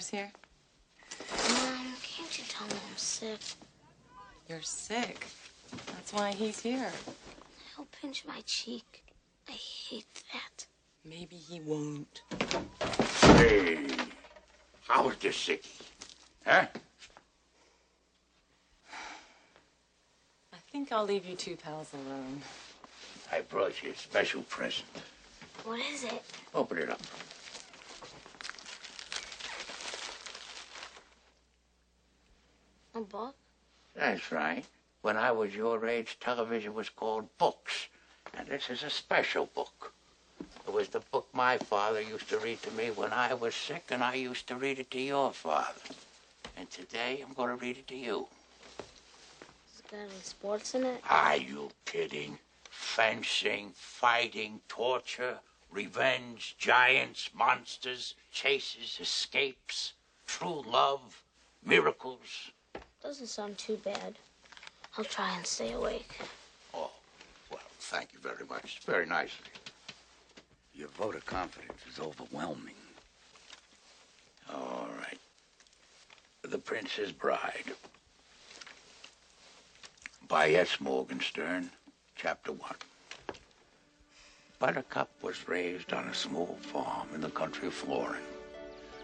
Your grandfather's here. Mom, can't you tell me I'm sick? You're sick. That's why he's here. He'll pinch my cheek. I hate that. Maybe he won't. Hey, how's was this sickie? Huh? I think I'll leave you two pals alone. I brought you a special present. What is it? Open it up. A book? That's right. When I was your age, television was called books. And this is a special book. It was the book my father used to read to me when I was sick, and I used to read it to your father. And today I'm going to read it to you. It got any sports in it? Are you kidding? Fencing, fighting, torture, revenge, giants, monsters, chases, escapes, true love, miracles. Doesn't sound too bad. I'll try and stay awake. Oh, well, thank you very much. Very nicely. Your vote of confidence is overwhelming. All right. The Princess Bride. By S. Morgenstern, Chapter 1. Buttercup was raised on a small farm in the country of Florin.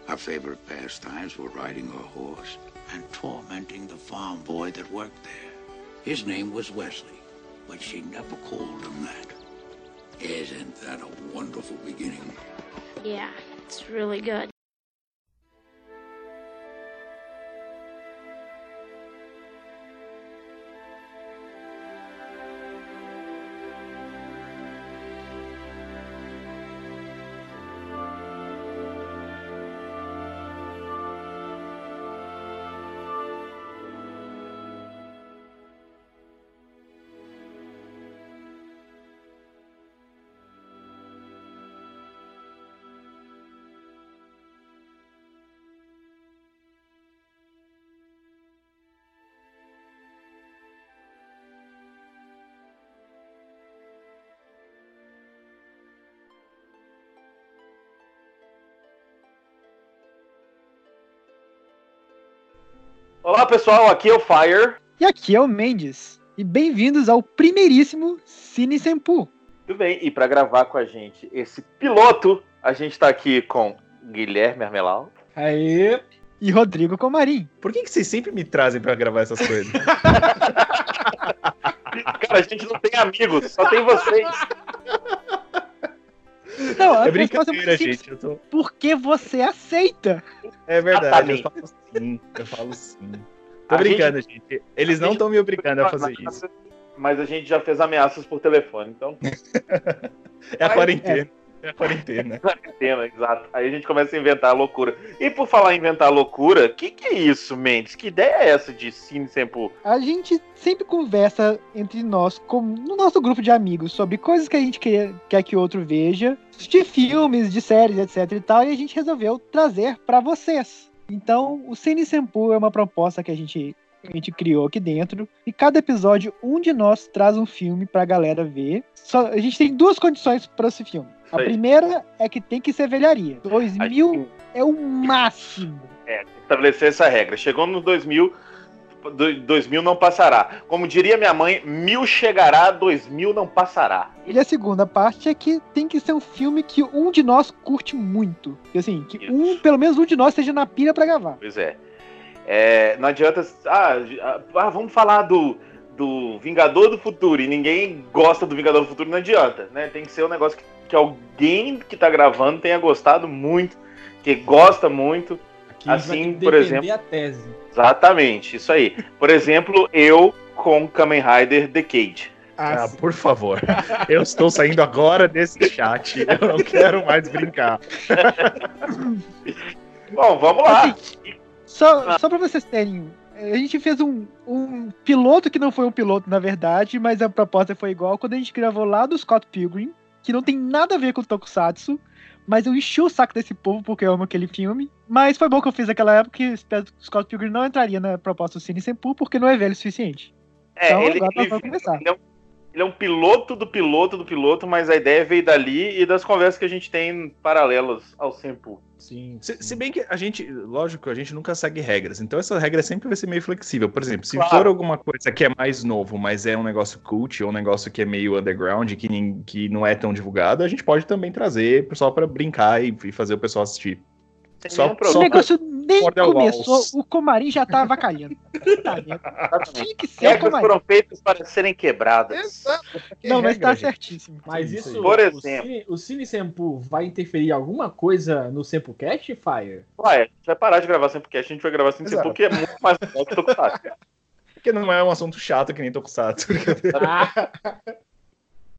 Her favorite pastimes were riding her horse and tormenting the farm boy that worked there. His name was Wesley, but she never called him that. Isn't that a wonderful beginning? Yeah, it's really good. Olá pessoal, aqui é o Fire. E aqui é o Mendes. E bem-vindos ao primeiríssimo Cine Sempu. Tudo bem, e para gravar com a gente esse piloto, a gente tá aqui com Guilherme Armelau. Aê! E Rodrigo Comarim. Por que, que vocês sempre me trazem pra gravar essas coisas? Cara, a gente não tem amigos, só tem vocês. Não, é brincadeira, simples. gente. Eu tô... Porque você aceita. É verdade, eu falo sim. Eu falo sim. Tô A brincando, gente. Eles a não gente- estão me obrigando a fazer isso. Mas a gente já fez ameaças por telefone, então É a quarentena. É a quarentena. tema, exato. Aí a gente começa a inventar loucura. E por falar em inventar loucura, que que é isso, Mendes? Que ideia é essa de Cine Sempo? A gente sempre conversa entre nós, como no nosso grupo de amigos, sobre coisas que a gente quer, quer que o outro veja, de filmes, de séries, etc e tal, e a gente resolveu trazer pra vocês. Então, o Cine Sempu é uma proposta que a gente, a gente criou aqui dentro, e cada episódio, um de nós traz um filme pra galera ver. Só, a gente tem duas condições pra esse filme. A primeira é que tem que ser velharia. 2000 gente- é o máximo. É, tem que estabelecer essa regra. Chegou no 2000, do- 2000 não passará. Como diria minha mãe, mil chegará, 2000 não passará. E a segunda parte é que tem que ser um filme que um de nós curte muito. E assim, que Isso. um, pelo menos um de nós esteja na pilha pra gravar. Pois é. É, não adianta. Ah, ah, vamos falar do, do Vingador do Futuro e ninguém gosta do Vingador do Futuro, não adianta, né? Tem que ser um negócio que, que alguém que tá gravando tenha gostado muito, que gosta muito. Aqui Assim, por exemplo- a tese. Exatamente, isso aí. Por exemplo, eu com Kamen Rider The Cage. Ah, por favor. Eu estou saindo agora desse chat. Eu não quero mais brincar. Bom, vamos lá. Assim, só, Ah. só pra vocês terem. A gente fez um, um piloto que não foi um piloto, na verdade, mas a proposta foi igual quando a gente gravou lá do Scott Pilgrim, que não tem nada a ver com o Tokusatsu, mas eu enchi o saco desse povo porque eu amo aquele filme. Mas foi bom que eu fiz naquela época e espero que o Scott Pilgrim não entraria na proposta do Cine Sempu porque não é velho o suficiente. É, Então, ele, agora nós ele- vamos começar. um- ele é um piloto do piloto do piloto, mas a ideia veio dali e das conversas que a gente tem paralelas ao Senpu. Sim. Se, se bem que a gente, lógico, a gente nunca segue regras. Então essa regra sempre vai ser meio flexível. Por exemplo, se Claro. for alguma coisa que é mais novo, mas é um negócio cult ou um negócio que é meio underground, que, que não é tão divulgado, a gente pode também trazer só pra brincar e, e fazer o pessoal assistir. Sem Só- O só- problema. negócio nem the começou, walls. o Comarim já tá avacalhando. Tá, né? Tinha que ser o Regras Comarim. foram feitas para serem quebradas. Não, mas tá regra, gente. certíssimo. Mas Isso isso. Por o exemplo. Cine, o Cine Sempu vai interferir em alguma coisa no Sempocast, Fire? Ué, a gente vai parar de gravar porque a gente vai gravar sem Exato. Que é muito mais legal que Tokusatsu. Porque não é um assunto chato que nem Tokusatsu. Ah,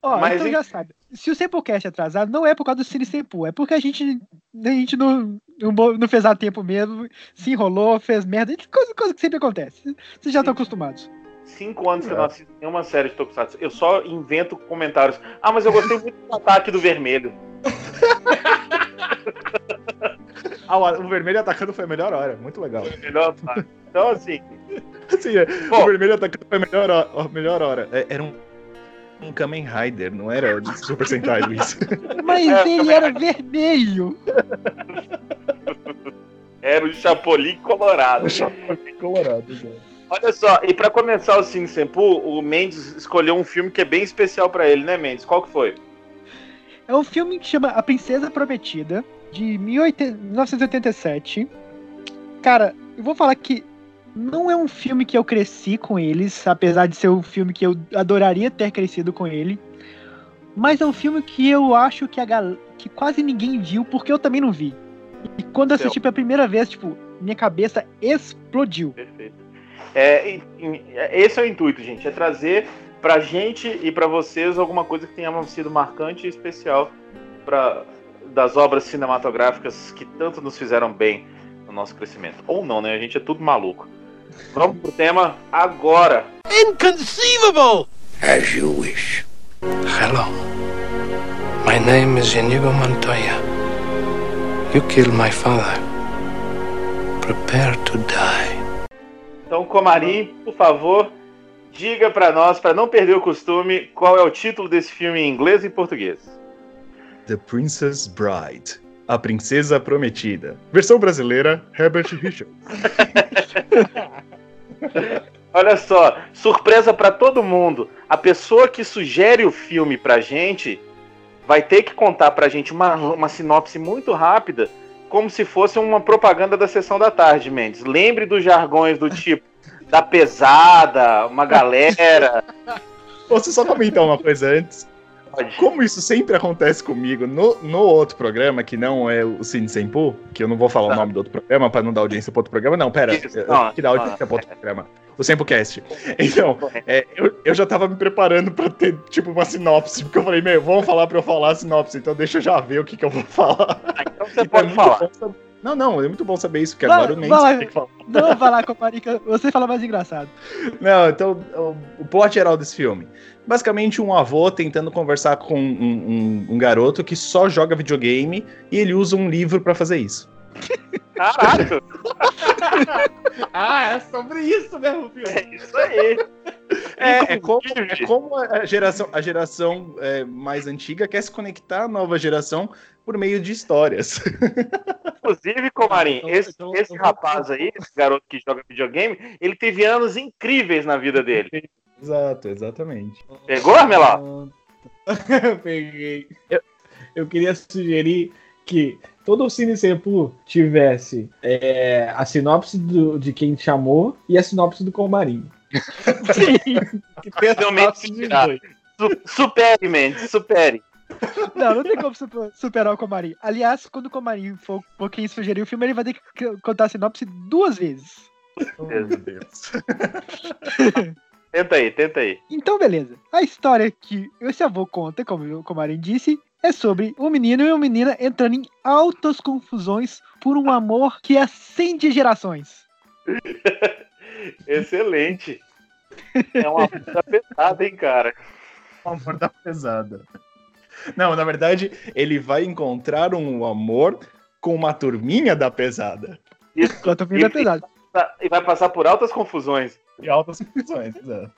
Ó, Mas, então hein? já sabe. Se o Sempocast é atrasado, não é por causa do Cine Sempu, é porque a gente, a gente não, não, fez a tempo mesmo, se enrolou, fez merda, coisa, coisa que sempre acontece. Vocês já estão acostumados. Cinco anos que eu não assisto nenhuma série de Tokusatsu. Eu só invento comentários. Ah, mas eu gostei muito do ataque do vermelho. ah, o vermelho atacando foi a melhor hora. Muito legal. Foi o melhor ataque. Então, assim, Assim, é, Bom. o vermelho atacando foi a melhor hora. A melhor hora. É, era um, um Kamen Rider, não era de Super Sentai, Luiz. Mas É, ele era vermelho. era o Chapolin colorado. Colorado. Olha só, e pra começar o Cine Senpu, o Mendes escolheu um filme que é bem especial pra ele, né, Mendes? Qual que foi? É um filme que chama A Princesa Prometida, de 18 1987. Cara, eu vou falar que não é um filme que eu cresci com eles, apesar de ser um filme que eu adoraria ter crescido com ele. Mas é um filme que eu acho que, a gal... que quase ninguém viu, porque eu também não vi. E quando eu assisti pela primeira vez, tipo, minha cabeça explodiu. Perfeito. É, e- esse é o intuito, gente, é trazer pra gente e pra vocês alguma coisa que tenha sido marcante e especial pra, das obras cinematográficas que tanto nos fizeram bem no nosso crescimento. Ou não, né? A gente é tudo maluco. Vamos pro tema agora. As you wish. Hello. My name is Inigo Montoya. You killed my father. Prepare to die. Então, Comarim, por favor, diga pra nós, pra não perder o costume, qual é o título desse filme em inglês e português. The Princess Bride. A Princesa Prometida. Versão brasileira, Herbert Richards. Olha só, surpresa pra todo mundo. A pessoa que sugere o filme pra gente vai ter que contar pra gente uma, uma sinopse muito rápida, como se fosse uma propaganda da sessão da tarde, Mendes. Lembre dos jargões do tipo da pesada, uma galera. Posso só comentar uma coisa antes? Como isso sempre acontece comigo no, no outro programa, que não é o Cine Sempu, que eu não vou falar Tá. o nome do outro programa pra não dar audiência pro outro programa, não, pera, Isso, não, que dá audiência pro outro programa. O Sempocast. Então, é, eu, eu já tava me preparando pra ter, tipo, uma sinopse, porque eu falei, meu, vamos falar pra eu falar a sinopse, então deixa eu já ver o que, que eu vou falar. Então você E é pode muito falar. bom Não, não, é muito bom saber isso, porque Vai- agora o Mendes vai lá. tem que falar. Não vai lá, Comarica, você fala mais engraçado. Não, então, o, o plot geral desse filme. Basicamente, um avô tentando conversar com um, um- um garoto que só joga videogame e ele usa um livro pra fazer isso. Caralho, ah, é sobre isso mesmo, filho. é isso aí. É, é como, Inclusive- é como a geração, a geração é, mais antiga quer se conectar à nova geração por meio de histórias. Inclusive, Comarim, Então, esse, então, esse vou- rapaz aí, esse garoto que joga videogame, ele teve anos incríveis na vida dele. Exato, exatamente. Pegou, Armelá? Eu Peguei. Eu, eu queria sugerir que todo o Cine Sempu tivesse é, a sinopse do- de quem chamou e a sinopse do Comarim. Dos inspirado. dois. Su- supere, Mendes, supere. Não, não tem como super- superar o Comarim. Aliás, quando o Comarim for, for quem sugerir o filme, ele vai ter que contar a sinopse duas vezes. Oh, meu Deus. Tenta aí, tenta aí. Então, beleza. A história que esse avô conta, como o Comarim disse, é sobre um menino e uma menina entrando em altas confusões por um amor que acende gerações. Excelente. É uma puta pesada, hein, cara. O amor da pesada. Não, na verdade, ele vai encontrar um amor com uma turminha da pesada. Isso. O filme é pesado. Tá- E vai passar por altas confusões. E altas confusões, exato.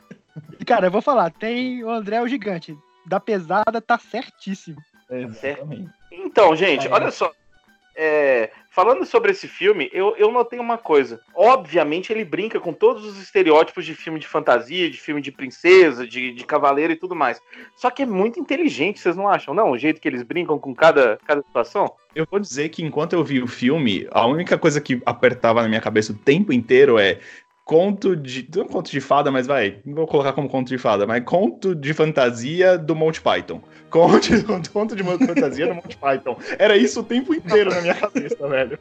Cara, eu vou falar, tem o André o Gigante. Da pesada tá certíssimo. Exatamente. Então, gente, É. olha só. É, falando sobre esse filme, eu, eu notei uma coisa. Obviamente, ele brinca com todos os estereótipos de filme de fantasia, de filme de princesa, de, de cavaleiro e tudo mais. Só que é muito inteligente, vocês não acham? Não, o jeito que eles brincam com cada, cada situação? Eu vou dizer que enquanto eu vi o filme, a única coisa que apertava na minha cabeça o tempo inteiro é conto de. Não conto de fada, mas vai. Não vou colocar como conto de fada, mas conto de fantasia do Monty Python. Conto, conto de fantasia do Monty Python. Era isso o tempo inteiro na minha cabeça, velho.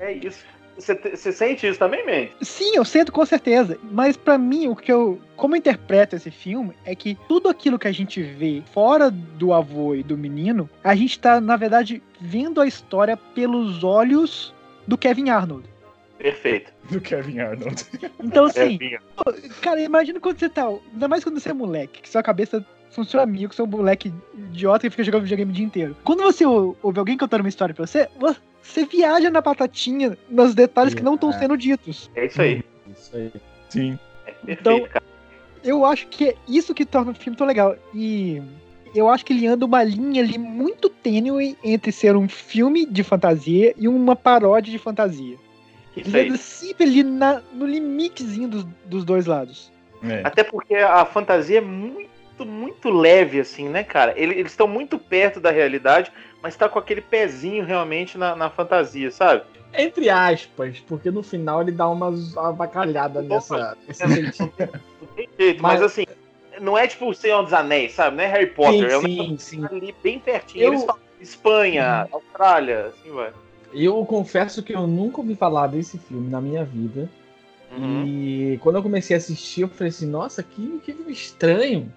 É isso. Você sente isso também, Mendes? Sim, eu sinto com certeza. Mas pra mim, o que eu. Como eu interpreto esse filme é que tudo aquilo que a gente vê fora do avô e do menino, a gente tá, na verdade, vendo a história pelos olhos do Kevin Arnold. Perfeito. Do Kevin Arnold. Então, É, assim, vinha. cara, imagina quando você tá. Ainda mais quando você é moleque, que sua cabeça funciona amigo, você é um moleque idiota que fica jogando videogame o dia inteiro. Quando você ou- ouve alguém contando uma história pra você, você viaja na batatinha nos detalhes que não estão sendo ditos. É isso aí. Isso aí. Sim. É perfeito, Então- cara. Eu acho que é isso que torna o filme tão legal. E eu acho que ele anda uma linha ali muito tênue entre ser um filme de fantasia e uma paródia de fantasia. Isso Ele anda sempre ali na- no limitezinho dos, dos dois lados. É. Até porque a fantasia é muito, muito leve, assim, né, cara? Ele- Eles estão muito perto da realidade, mas tá com aquele pezinho realmente na, na fantasia, sabe? Entre aspas, porque no final ele dá umas avacalhada nessa, nesse sentido. Não tem jeito, mas, Mas- assim, não é tipo o Senhor dos Anéis, sabe? Não é Harry Potter, é um sim, sim, sim. ali bem pertinho. Eu- Eles falam Espanha, Austrália, assim vai. Eu confesso que eu nunca ouvi falar desse filme na minha vida. Uhum. E quando eu comecei a assistir, eu falei assim, nossa, que, que filme estranho.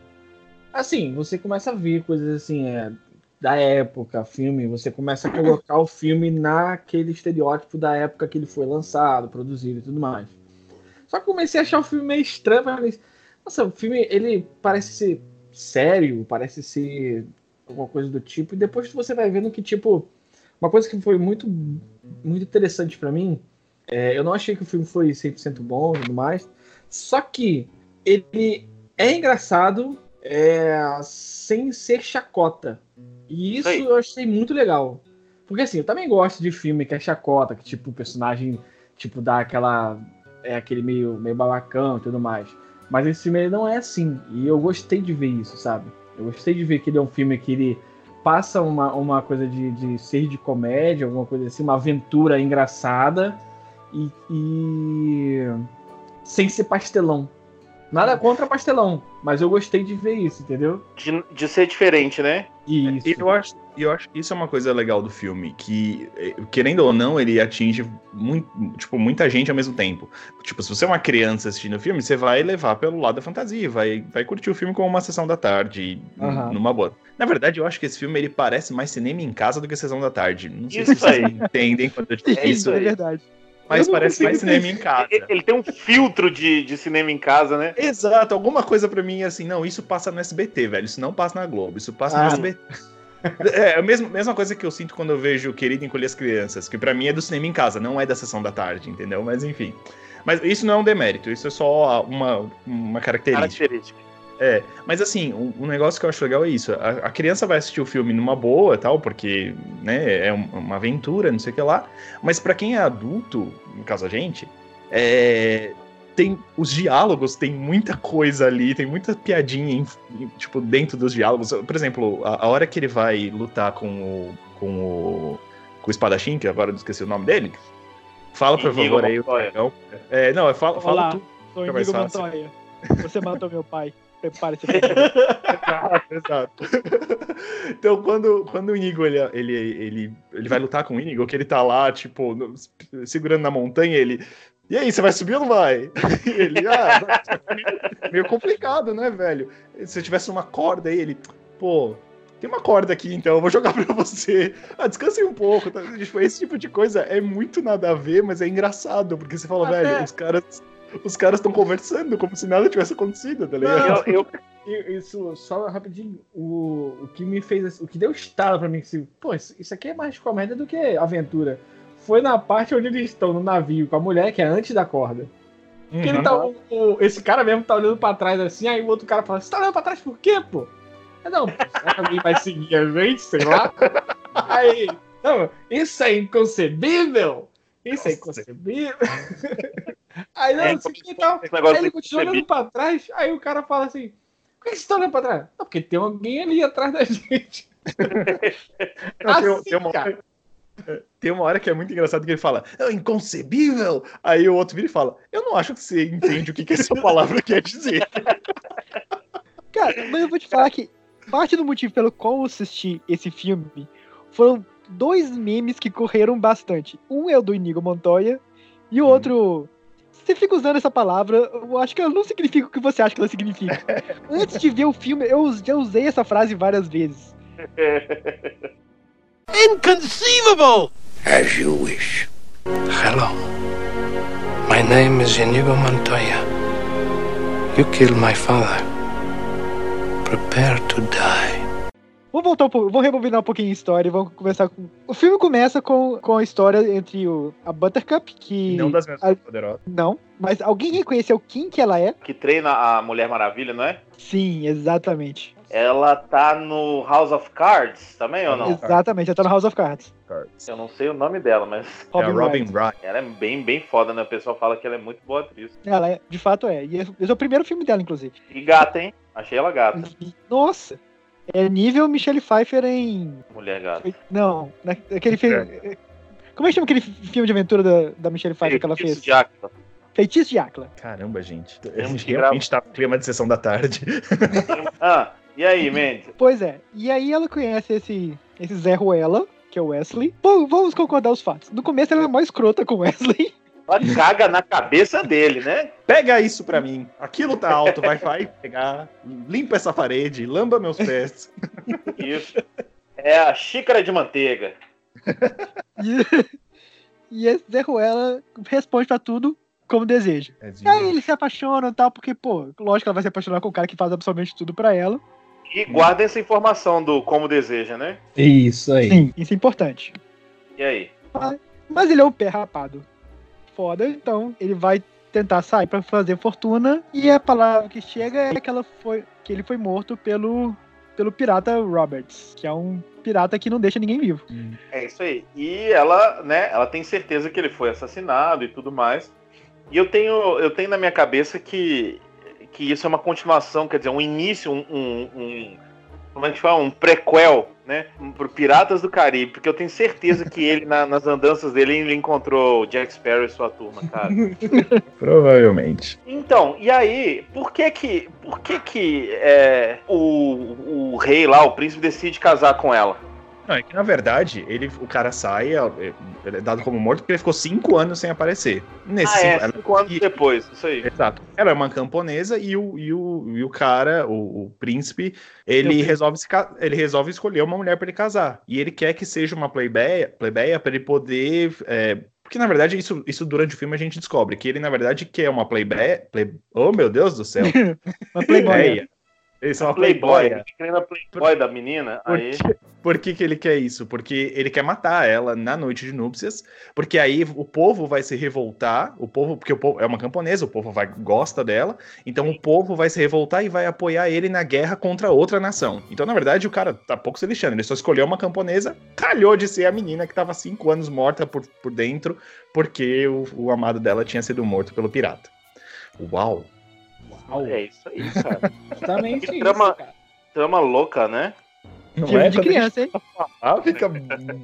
Assim, você começa a ver coisas assim, é, da época, filme, você começa a colocar o filme naquele estereótipo da época que ele foi lançado, produzido e tudo mais. Só que comecei a achar o filme meio estranho, falei, nossa, o filme, ele parece ser sério, parece ser alguma coisa do tipo, e depois você vai vendo que, tipo, uma coisa que foi muito, muito interessante pra mim é, eu não achei que o filme foi 100% bom e tudo mais. Só que ele é engraçado é, sem ser chacota. E isso Aí. eu achei muito legal. Porque assim, eu também gosto de filme que é chacota, que tipo, o personagem tipo, dá aquela. É aquele meio, meio babacão e tudo mais. Mas esse filme ele não é assim. E eu gostei de ver isso, sabe? Eu gostei de ver que ele é um filme que ele passa uma, uma coisa de, de ser de comédia, alguma coisa assim, uma aventura engraçada e, e sem ser pastelão. Nada contra pastelão, mas eu gostei de ver isso, entendeu? De, de ser diferente, né? Isso. E eu acho, e eu acho que isso é uma coisa legal do filme, que, eh, querendo ou não, ele atinge muito, tipo, muita gente ao mesmo tempo. Tipo, se você é uma criança assistindo o filme, você vai levar pelo lado da fantasia, vai, vai curtir o filme como uma sessão da tarde, Aham. numa boa. Na verdade, eu acho que esse filme ele parece mais cinema em casa do que sessão da tarde. Não sei Isso se vocês aí. entendem quando eu digo É isso é verdade. mas parece mais cinema em casa. Ele, tem um filtro de, de cinema em casa, né? Exato, alguma coisa pra mim é assim, não, isso passa no SBT, velho, isso não passa na Globo, isso passa no Ah. SBT. É a mesma, mesma coisa que eu sinto quando eu vejo Querido Encolher as Crianças, que pra mim é do cinema em casa, não é da sessão da tarde, entendeu? Mas enfim. Mas isso não é um demérito, isso é só uma, uma característica. Característica. É, mas assim, um, um negócio que eu acho legal é isso. A, a criança vai assistir o filme numa boa tal, porque, né, é um- uma aventura, não sei o que lá. Mas pra quem é adulto, no caso a gente, é, tem os diálogos, tem muita coisa ali, tem muita piadinha, em- em- tipo, dentro dos diálogos. Por exemplo, a, a hora que ele vai lutar com o, com o, com o espadachim, que agora eu esqueci o nome dele, fala por Inigo favor aí o Montoya. dragão. É, não, fala, fala Olá, tu. sou Inigo. Montoya. Você matou meu pai. Prepare-se pra morrer. Exato, exato. Então, quando, quando o Inigo ele, ele, ele, ele vai lutar com o Inigo, que ele tá lá, tipo, no- segurando na montanha, ele. E aí, você vai subir ou não vai? E ele, ah, meio complicado, né, velho? Se eu tivesse uma corda aí, ele, pô, tem uma corda aqui, então eu vou jogar pra você. Ah, descanse um pouco. Tá? Tipo, esse tipo de coisa é muito nada a ver, mas é engraçado, porque você fala, Até- velho, os caras. Os caras estão conversando como se nada tivesse acontecido, tá ligado? Eu, eu, Isso, só rapidinho, o, o que me fez, o que deu estalo pra mim, se, pô, isso, isso aqui é mais comédia do que aventura. Foi na parte onde eles estão no navio com a mulher, que é antes da corda. Que ele tá, o- o- esse cara mesmo tá olhando pra trás assim, aí o outro cara fala, você tá olhando pra trás por quê, pô? Eu, Não, será que alguém vai seguir a gente, sei lá? Aí, não, isso é inconcebível! Isso é inconcebível! Aí não, É, não sei o que tal. Aí ele de continua olhando pra trás, aí o cara fala assim: Por que você tá olhando pra trás? Não, porque tem alguém ali atrás da gente. Não, tem- Assim, tem uma- cara. Tem uma hora que é muito engraçado que ele fala, é inconcebível. Aí o outro vira e fala, eu não acho que você entende o que, que essa palavra quer dizer. Cara, mas eu vou te falar que parte do motivo pelo qual eu assisti esse filme foram dois memes que correram bastante. Um é o do Inigo Montoya e o outro. Você fica usando essa palavra, eu acho que ela não significa o que você acha que ela significa. Antes de ver o filme, eu já usei essa frase várias vezes. Inconceivable! As you wish. Hello. My name is Inigo Montoya. You killed my father. Prepare to die. Vamos voltar um pouco, vamos rebobinar um pouquinho a história e vamos começar com. O filme começa com, com a história entre o, a Buttercup, que. Não das mesmas a- poderosas. Não, mas alguém reconheceu quem que ela é? Que treina a Mulher Maravilha, não é? Sim, exatamente. Ela tá no House of Cards também ou não? Exatamente, ela tá no House of Cards. Eu não sei o nome dela, mas É a Robin Wright. Wright. ela é bem, bem foda, né? O pessoal fala que ela é muito boa atriz. Ela é, de fato é. E esse é o primeiro filme dela, inclusive. E gata, hein? Achei ela gata. Nossa! É nível Michelle Pfeiffer em. Mulher gata. Não, naquele filme. Como é que chama aquele filme de aventura da, da Michelle Pfeiffer que ela Feitiço fez? de Áquila. Feitiço de Áquila. Caramba, gente. A gente realmente tá no clima de sessão da tarde. Ah, e aí, Mendes? Pois é. E aí ela conhece esse, esse Zé Ruela, que é o Wesley. Pô, vamos concordar os fatos. No começo ela é mais escrota com o Wesley. Ela caga na cabeça dele, né? Pega isso pra mim. Aquilo tá alto, vai, vai pegar. Limpa essa parede, lamba meus pés. Isso. É a xícara de manteiga. E, e esse Zé Ruela responde pra tudo como deseja. É E aí eles se apaixonam e tal, porque, pô, lógico que ela vai se apaixonar com o cara que faz absolutamente tudo pra ela. E guarda essa informação do como deseja, né? Isso aí. Sim, isso é importante. E aí? Mas ele é um pé rapado. Foda, então ele vai tentar sair pra fazer fortuna. E a palavra que chega é que, ela foi, que ele foi morto pelo, pelo pirata Roberts, que é um pirata que não deixa ninguém vivo. É isso aí. E ela, né, ela tem certeza que ele foi assassinado e tudo mais. E eu tenho, eu tenho na minha cabeça que, que isso é uma continuação, quer dizer, um início, um, um, um- como é que fala? Um prequel, né, pro Piratas do Caribe, porque eu tenho certeza que ele, na- nas andanças dele, ele encontrou Jack Sparrow e sua turma, cara. Provavelmente. Então, e aí, por que que, por que, que é, o, o rei lá, o príncipe, decide casar com ela? Não, é que na verdade, ele, o cara sai, é, ele é dado como morto porque ele ficou cinco anos sem aparecer. Nesse Ah, é, cinco- cinco anos e- depois, isso aí. Exato. Ela é uma camponesa e o, e o, e o cara, o, o príncipe, ele resolve, se, ele resolve escolher uma mulher pra ele casar. E ele quer que seja uma plebeia, plebeia para ele poder. é, porque, na verdade, isso, isso durante o filme a gente descobre que ele, na verdade, quer uma plebeia. Ple, oh, meu Deus do céu! Uma playboy. Isso é uma Playboy, playboy. ele querendo a Playboy da menina, Por, aí... que, por que, que ele quer isso? Porque ele quer matar ela na noite de núpcias, porque aí o povo vai se revoltar, o povo, porque o povo é uma camponesa, o povo vai gosta dela, então o povo vai se revoltar e vai apoiar ele na guerra contra outra nação. Então, na verdade, o cara tá pouco se lixando, ele só escolheu uma camponesa, calhou de ser a menina que tava cinco anos morta por, por dentro, porque o, o amado dela tinha sido morto pelo pirata. Uau! Uau, É isso aí, cara. justamente Que isso, trama-. Trama louca, né? Não Filme de criança, hein? falar, fica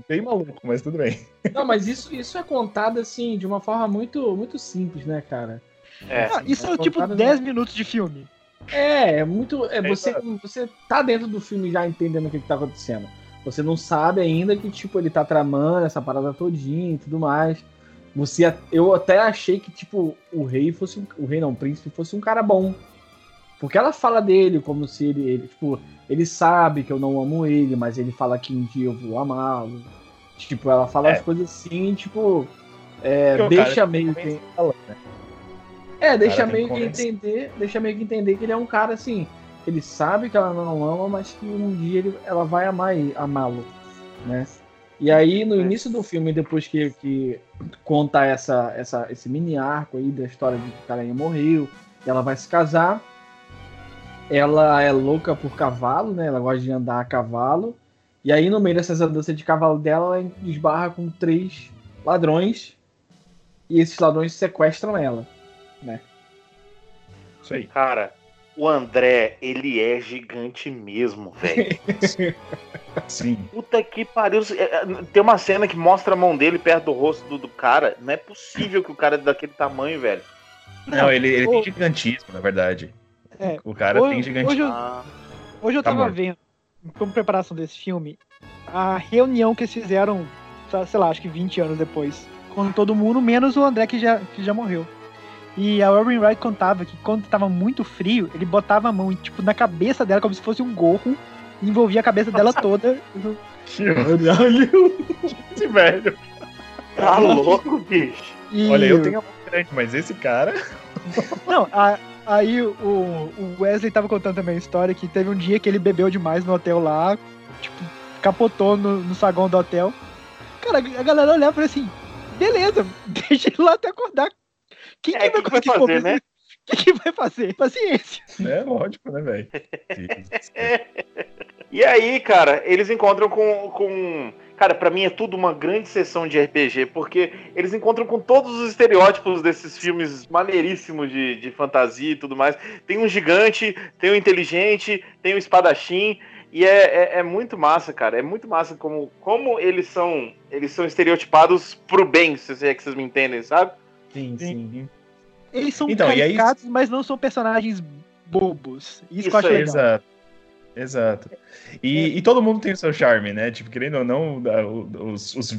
bem maluco, mas tudo bem. Não, mas isso, isso é contado assim, de uma forma muito, muito simples, né, cara? É. Ah, isso é É tipo contado 10 minutos de filme. É, é muito. É, você, você tá dentro do filme já entendendo o que, que tá acontecendo. Você não sabe ainda que, tipo, ele tá tramando essa parada todinha e tudo mais. Você, eu até achei que, tipo, o rei fosse. um- O rei não, o príncipe fosse um cara bom. Porque ela fala dele como se ele, ele, tipo, ele sabe que eu não amo ele, mas ele fala que um dia eu vou amá-lo. Tipo, ela fala É. as coisas assim, tipo, é, Porque deixa cara meio tem que. né? É, deixa meio que entender, deixa meio que entender que ele é um cara assim, ele sabe que ela não ama, mas que um dia ele- ela vai amar amá-lo, né? E aí, no início do filme, depois que, que conta essa, essa, esse mini arco aí da história de que o carinha morreu, ela vai se casar. Ela é louca por cavalo, né? Ela gosta de andar a cavalo. E aí, no meio dessas andanças de cavalo dela, ela esbarra com três ladrões. E esses ladrões sequestram ela. Isso aí. Cara, o André, ele é gigante mesmo, velho. Sim. Puta que pariu. É, é, Tem uma cena que mostra a mão dele perto do rosto do, do cara. Não é possível que o cara é daquele tamanho, velho. Não, ele, ele tem gigantismo, na verdade. É, O cara hoje- tem gigantismo. hoje eu- Ah, Hoje eu Tá tava morto. vendo, como preparação desse filme, a reunião que eles fizeram, sei- sei lá, acho que 20 anos depois, com todo mundo, menos o André que já, que já morreu. E a Robin Wright contava que quando tava muito frio, ele botava a mão tipo, na cabeça dela como se fosse um gorro e envolvia a cabeça dela toda. Caralho! Esse velho. tá louco, bicho. E, Olha, eu tenho a mão grande, mas esse cara. Não, a- aí o, o Wesley tava contando também a história que teve um dia que ele bebeu demais no hotel lá, tipo, capotou no, no saguão do hotel. Cara, a galera olhava e falou assim: beleza, deixa ele lá até acordar. Quem É, que vai que vai fazer, convencer- né? Quem que vai fazer? Paciência. É lógico, né, velho? E aí, cara, eles encontram com. com... Cara, pra mim é tudo uma grande sessão de RPG, porque eles encontram com todos os estereótipos desses filmes maneiríssimos de, de fantasia e tudo mais. Tem um gigante, tem um inteligente, tem um espadachim. E é, é, é muito massa, cara. É muito massa como, como eles são. Eles são estereotipados pro bem, se é que vocês me entendem, sabe? Sim, sim. Eles são Então, e aí- caricatos, mas não são personagens bobos. Isso, que eu Isso legal. Exato. Exato. E, e todo mundo tem o seu charme, né? Tipo, querendo ou não, os, os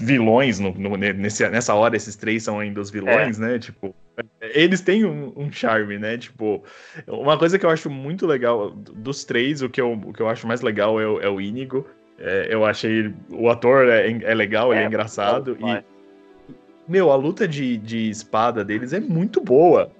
vilões, no, no- nesse, nessa hora, esses três são ainda os vilões, né? Tipo, eles têm um, um charme, né? Tipo, uma coisa que eu acho muito legal dos três, o que eu, o que eu acho mais legal é o, é o Inigo. É, eu achei. O ator é, é legal, ele é, É, engraçado. E, meu, a luta de, de espada deles é muito boa.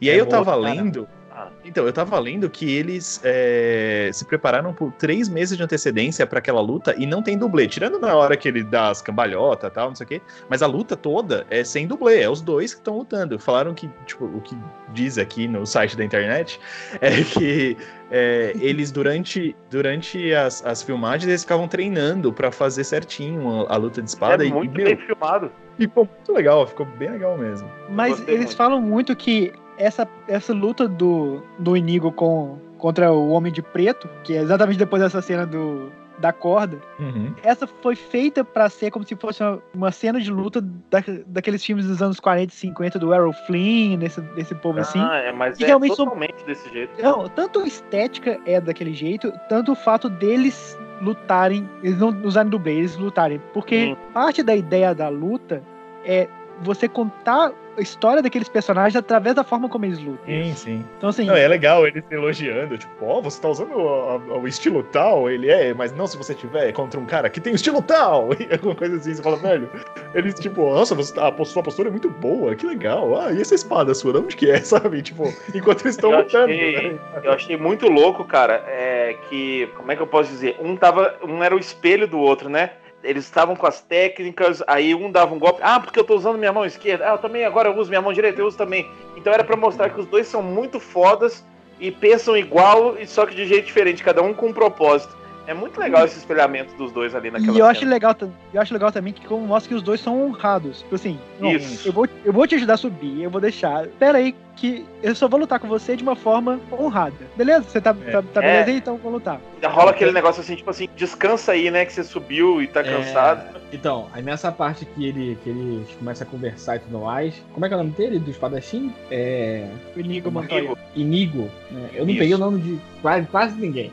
E É aí eu tava lendo. Ah. Então, eu tava lendo que eles é, se prepararam por três meses de antecedência pra aquela luta e não tem dublê. Tirando na hora que ele dá as cambalhotas e tal, não sei o quê. Mas a luta toda é sem dublê, é os dois que estão lutando. Falaram que, tipo, o que diz aqui no site da internet é que é, eles, durante, durante as, as filmagens, eles ficavam treinando pra fazer certinho a, a luta de espada. é e, muito e, bem meu, filmado. ficou muito legal, ficou bem legal mesmo. Mas Gostei eles muito. falam muito que essa, essa luta do, do Inigo com, contra o Homem de Preto, que é exatamente depois dessa cena do, da corda, Uhum. essa foi feita pra ser como se fosse uma, uma cena de luta da, daqueles filmes dos anos 40 e 50 do Errol Flynn, desse, desse povo assim. Ah, é, mas E é realmente são- totalmente desse jeito. Não, tanto a estética é daquele jeito, tanto o fato deles lutarem, eles não usarem dublê, eles lutarem. Porque Sim. parte da ideia da luta é você contar a história daqueles personagens através da forma como eles lutam. Sim, sim. Então, assim, Não, é legal ele se elogiando, tipo, ó, você tá usando o, o- estilo tal, ele é, mas não se você tiver contra um cara que tem o estilo tal, e alguma coisa assim, você fala, velho, eles, tipo, nossa, você, tá- a sua postura é muito boa, que legal, ah, e essa espada sua, de onde que é, sabe? Tipo, enquanto eles estão lutando, achei- né? Eu achei muito louco, cara, é que, como é que eu posso dizer? Um tava, um era o espelho do outro, né? Eles estavam com as técnicas, aí um dava um golpe. Ah, porque eu tô usando minha mão esquerda. Ah, eu também agora eu uso minha mão direita, eu uso também. Então era pra mostrar que os dois são muito fodas e pensam igual, só que de jeito diferente, cada um com um propósito. É muito legal esse espelhamento dos dois ali naquela e eu acho cena. legal, ta- eu acho legal também que como mostra que os dois são honrados. Tipo assim, não, Isso. eu vou, eu vou te ajudar a subir, eu vou deixar. Pera aí, que eu só vou lutar com você de uma forma honrada. Beleza? Você tá, É. tá, tá É. beleza aí? Então vou lutar. Ainda rola aquele negócio assim, tipo assim, descansa aí, né? Que você subiu e tá É, cansado. Então, aí nessa parte que ele que eles começam a conversar e tudo mais. Como é que é o nome dele? Do espadachim? É. O Inigo Montoya. Inigo. né? Eu não Isso. peguei o nome de quase, quase ninguém.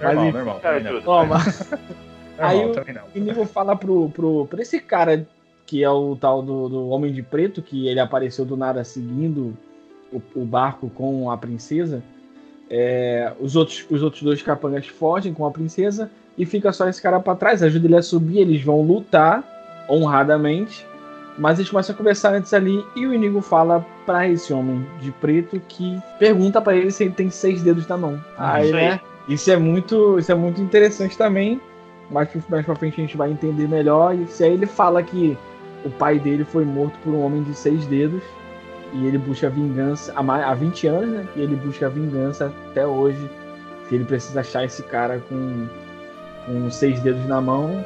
Normal, Mas- normal, Cara, não. Júlio. Toma. Aí o- também não. O Inigo fala pro, pro, pra esse cara que é o tal do, do Homem de Preto, que ele apareceu do nada seguindo o, o barco com a princesa. É, os, outros, os outros dois capangas fogem com a princesa e fica só esse cara pra trás. Ajuda ele a subir, eles vão lutar honradamente. Mas eles começam a conversar antes ali e o Inigo fala pra esse homem de preto que pergunta pra ele se ele tem seis dedos na mão. Aí, Isso aí. né? Isso é muito, isso é muito interessante também, mais, mais pra frente a gente vai entender melhor. E se aí ele fala que o pai dele foi morto por um homem de seis dedos e ele busca vingança há, mais, há 20 anos, né? E ele busca vingança até hoje. Que ele precisa achar esse cara com, com seis dedos na mão.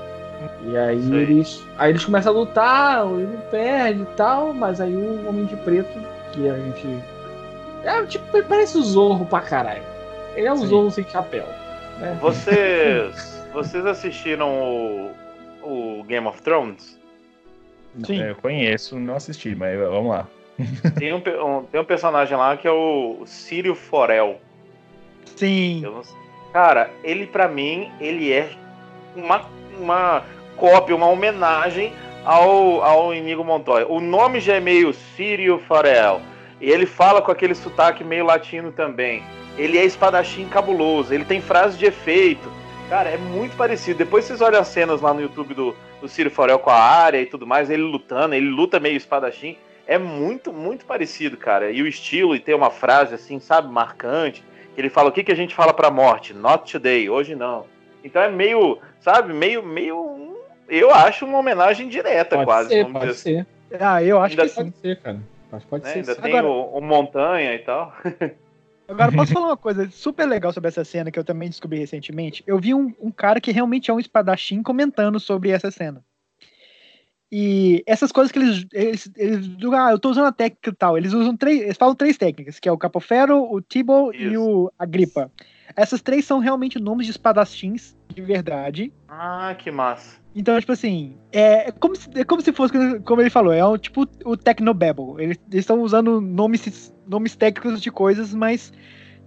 E aí aí. eles, aí eles começam a lutar, ele perde e tal, mas aí o Homem de Preto, que a gente. É tipo, parece o Zorro pra caralho. Ele é o Sim. Zorro sem chapéu. Né? Vocês, vocês assistiram o, o Game of Thrones? Sim. É, eu conheço, não assisti, mas vamos lá. Tem um, um- tem um personagem lá que é o Círio Forel. Sim. Não. Cara, ele pra mim, ele é uma, uma cópia, uma homenagem ao, ao Inigo Montoya. O nome já é meio Círio Forel. E ele fala com aquele sotaque meio latino também. Ele é espadachim cabuloso, ele tem frases de efeito. Cara, é muito parecido. Depois vocês olham as cenas lá no YouTube do, do Círio Forel com a área e tudo mais, ele lutando, ele luta meio espadachim. É muito, muito parecido, cara. E o estilo, e tem uma frase assim, sabe, marcante. Que ele fala: o que, que a gente fala pra morte? Not today, hoje não. Então é meio, sabe, meio, meio. Eu acho uma homenagem direta, Pode quase. ser, vamos pode dizer ser. Ah, eu acho Ainda que. Pode ser, cara. Mas pode né? ser. Ainda sim. tem Agora- o, o Montanha e tal. Agora, posso falar uma coisa super legal sobre essa cena que eu também descobri recentemente? Eu vi um, um cara que realmente é um espadachim comentando sobre essa cena. E essas coisas que eles. eles, eles ah, eu tô usando a técnica e tal. Eles usam três. Eles falam três técnicas, que é o Capofero, o Tibo e o Agripa. Essas três são realmente nomes de espadachins de verdade. Ah, que massa. Então, tipo assim, é como se, é como se fosse, como ele falou, é um, tipo o Tecnobabble. Eles estão usando nomes, nomes técnicos de coisas, mas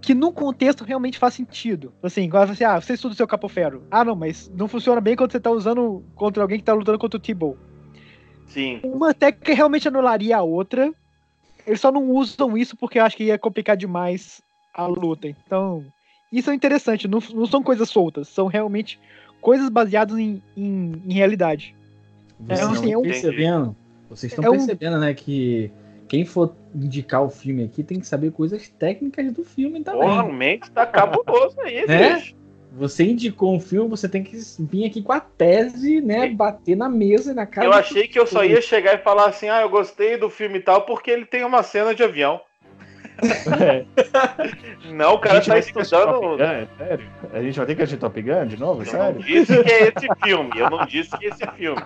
que no contexto realmente faz sentido. Assim, quando você, ah, você estuda o seu capofero. Ah, não, mas não funciona bem quando você tá usando contra alguém que tá lutando contra o T-Bow. Sim. Uma técnica realmente anularia a outra. Eles só não usam isso porque eu acho que ia complicar demais a luta. Então, isso é interessante. Não, não são coisas soltas, são realmente coisas baseadas em, em, em realidade. Vocês É, estão assim, é um- percebendo? Vocês estão É um- percebendo, né, que quem for indicar o filme aqui tem que saber coisas técnicas do filme também. Mendes tá cabuloso aí, Né? bicho. Você indicou um filme, você tem que vir aqui com a tese, né? Bater na mesa e na cara. Eu achei que eu só ia chegar e falar assim, ah, eu gostei do filme e tal, porque ele tem uma cena de avião. É. Não, o cara tá estudando. Gun, é sério? A gente vai ter que assistir Top Gun de novo? Eu não Sério? disse que é esse filme. Eu não disse que é esse filme.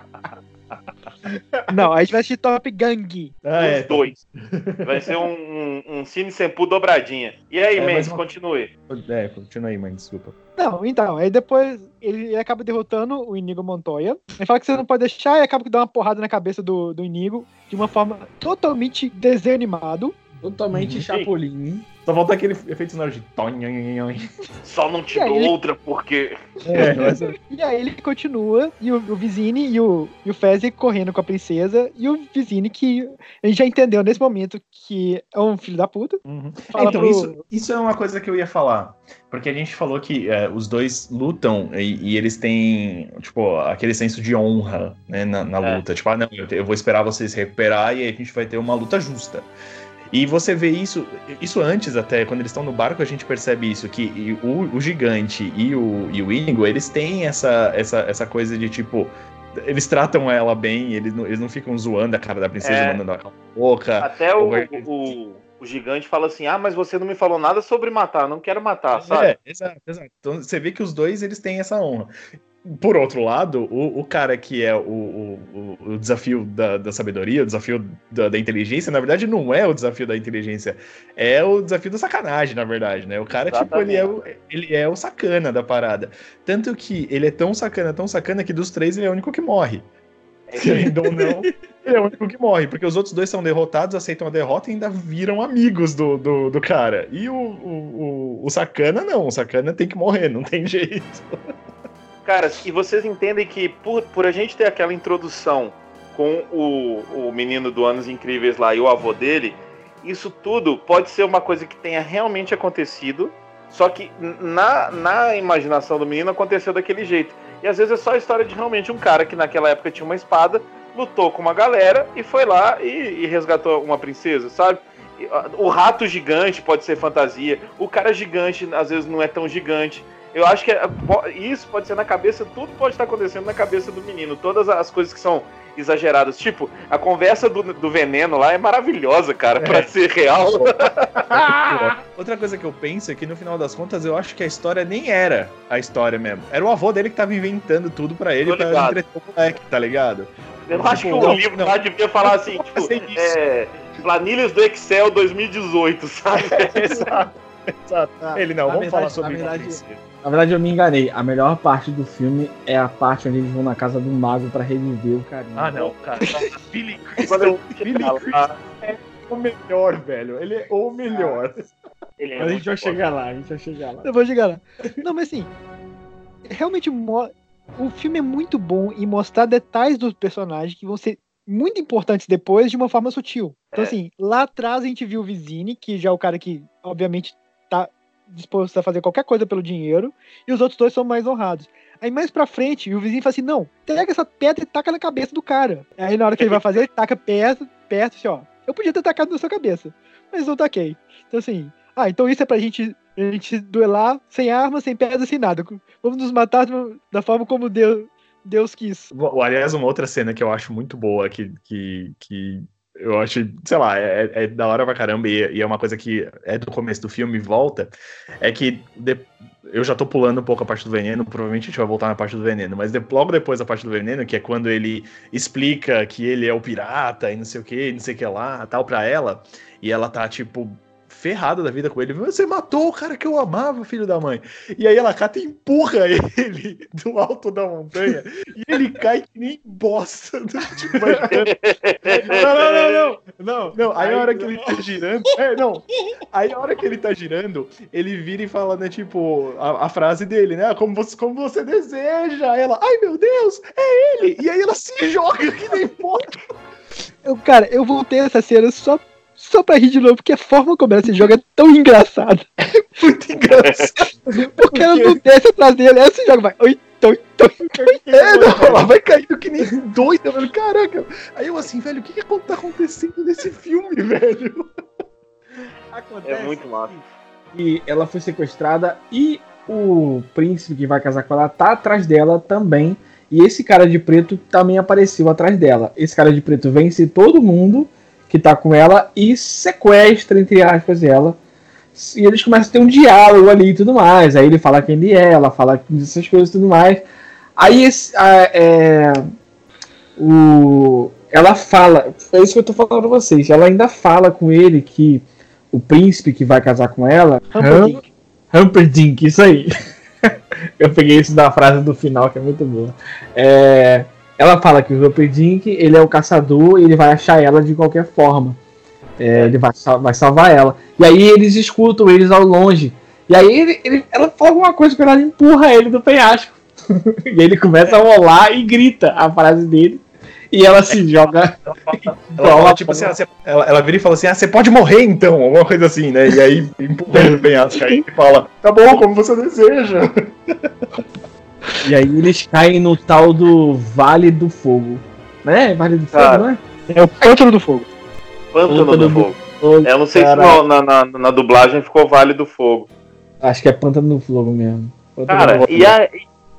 Não, a gente vai assistir Top Gang. Ah, Os é. dois. Vai ser um, um, um Cine Sempu dobradinha. E aí, É, mas Mendes, uma- continue. É, continua aí, mãe, desculpa. Não, então, aí depois ele, ele acaba derrotando o Inigo Montoya. Ele fala que você não pode deixar e acaba que dá uma porrada na cabeça do, do Inigo de uma forma totalmente desanimado. Totalmente Uhum. chapolim. Só falta aquele efeito sonoro de. Só não te dou ele- outra porque. É, mas- E aí ele continua, e o, o Vizini e o, e o Fezzi correndo com a princesa, e o Vizini que a gente já entendeu nesse momento que é um filho da puta. Uhum. Então, pro- isso, isso é uma coisa que eu ia falar. Porque a gente falou que é, os dois lutam e, e eles têm, tipo, aquele senso de honra né, na, na É. luta. Tipo, ah, não, eu, te- eu vou esperar vocês recuperar e aí a gente vai ter uma luta justa. E você vê isso, isso antes até, quando eles estão no barco, a gente percebe isso, que o, o gigante e o, e o Inigo, eles têm essa, essa, essa coisa de tipo. Eles tratam ela bem, eles não, eles não ficam zoando a cara da princesa, É. mandando ela a boca. Até o, o, o gigante fala assim: ah, mas você não me falou nada sobre matar, não quero matar, sabe? É, exato, exato. Então você vê que os dois eles têm essa honra. Por outro lado, o, o cara que é o, o, o- desafio da, da sabedoria, o desafio da, da inteligência, na verdade não é o desafio da inteligência, é o desafio da sacanagem, na verdade, né? O cara, tipo, ele é o, ele é o sacana da parada. Tanto que ele é tão sacana, tão sacana, que dos três ele é o único que morre. Querendo ou não, ele é o único que morre, porque os outros dois são derrotados, aceitam a derrota e ainda viram amigos do, do, do cara. E o, o, o, o Sacana não, o Sacana tem que morrer, não tem jeito. Cara, e vocês entendem que por, por a gente ter aquela introdução com o, o menino do Anos Incríveis lá e o avô dele, isso tudo pode ser uma coisa que tenha realmente acontecido, só que na, na imaginação do menino aconteceu daquele jeito. E às vezes é só a história de realmente um cara que naquela época tinha uma espada, lutou com uma galera e foi lá e, e resgatou uma princesa, sabe? O rato gigante pode ser fantasia, o cara gigante às vezes não é tão gigante. Eu acho que é- po- isso pode ser na cabeça, tudo pode estar acontecendo na cabeça do menino. Todas as coisas que são exageradas. Tipo, a conversa do, do veneno lá é maravilhosa, cara, pra ser real. Outra coisa que eu penso é que no final das contas eu acho que a história nem era a história mesmo. Era o avô dele que tava inventando tudo pra ele pra entreter o moleque, tá ligado? Eu acho que Tipo, o não, livro não. lá devia falar assim, tipo, é, planilhas do Excel 2018, sabe? Exato. Exato. Ele não, Na vamos falar verdade- sobre na verdade- isso. Na verdade, eu me enganei. A melhor parte do filme é a parte onde eles vão na casa do mago pra reviver o carinho. Ah, não, cara. Billy Crystal, Billy chegar lá, Crystal é o melhor, velho. Ele é o melhor. ele é Mas a gente vai chegar lá, a gente vai chegar lá. Eu vou chegar lá. Não, mas assim, realmente mo- o filme é muito bom em mostrar detalhes dos personagens que vão ser muito importantes depois de uma forma sutil. Então, É. assim, lá atrás a gente viu o Vizini, que já é o cara que, obviamente, tá disposto a fazer qualquer coisa pelo dinheiro, e os outros dois são mais honrados. Aí mais pra frente, o vizinho fala assim: não, pega essa pedra e taca na cabeça do cara. Aí na hora que ele vai fazer, ele taca perto, perto, assim, ó. Eu podia ter tacado na sua cabeça, mas não taquei. Então assim, ah, então isso é pra gente, a gente duelar sem arma, sem pedra, sem nada. Vamos nos matar da forma como Deus, Deus quis. Aliás, uma outra cena que eu acho muito boa, que, que, que eu acho, sei lá, é, é da hora pra caramba e, e é uma coisa que é do começo do filme e volta, é que de- eu já tô pulando um pouco a parte do veneno, provavelmente a gente vai voltar na parte do veneno, mas de- logo depois da parte do veneno, que é quando ele explica que ele é o pirata e não sei o que, não sei o que lá, tal, pra ela, e ela tá, tipo, ferrada da vida com ele. Você matou o cara que eu amava, filho da mãe. E aí ela cata e empurra ele do alto da montanha e ele cai que nem bosta. do- Tipo, não, não, não, não, não, não. Aí a hora que ele tá girando. É, não. Aí a hora que ele tá girando, ele vira e fala, né, tipo, a, a frase dele, né? Como você, como você deseja. Aí ela, ai meu Deus, é ele! E aí ela se joga que nem porca. Eu, cara, eu voltei essa cena só, só pra rir de novo, porque a forma como ela se joga é tão engraçada. Muito engraçado. Porque ela não desce atrás dele, ela se joga, vai. Oi, toi, toi. É, não, ela vai caindo que nem doida, velho. Caraca. Aí eu assim, velho, o que, que tá acontecendo nesse filme, velho? É muito massa. E ela foi sequestrada e o príncipe que vai casar com ela tá atrás dela também. E esse cara de preto também apareceu atrás dela. Esse cara de preto vence todo mundo que tá com ela e sequestra, entre aspas, ela. E eles começam a ter um diálogo ali e tudo mais. Aí ele fala quem ele é, ela fala essas coisas e tudo mais. Aí esse, a- é, o, ela fala, é isso que eu tô falando pra vocês. Ela ainda fala com ele que o príncipe que vai casar com ela, Humperdinck. Humperdinck, isso aí. eu peguei isso da frase do final, que é muito boa. É, ela fala que o Humperdinck, ele é o caçador e ele vai achar ela de qualquer forma. É, ele vai, vai salvar ela. E aí eles escutam eles ao longe. E aí ele, ele- ela fala alguma coisa com ela, empurra ele do penhasco. e ele começa a rolar e grita a frase dele. E ela se joga. Ela tipo assim, ah, vira e fala assim: ah, você pode morrer então, alguma coisa assim, né? E aí empurra ele no penhasco aí fala: tá bom, como você deseja. E aí eles caem no tal do Vale do Fogo. Né? Vale do Fogo, não é? É o pântano do fogo. Pântano Pântano do do- Fogo. Ô, Eu não sei cara, se na, na, na- dublagem ficou Vale do Fogo. Acho que é Pântano do Fogo mesmo. Pântano Cara, Fogo. e, a-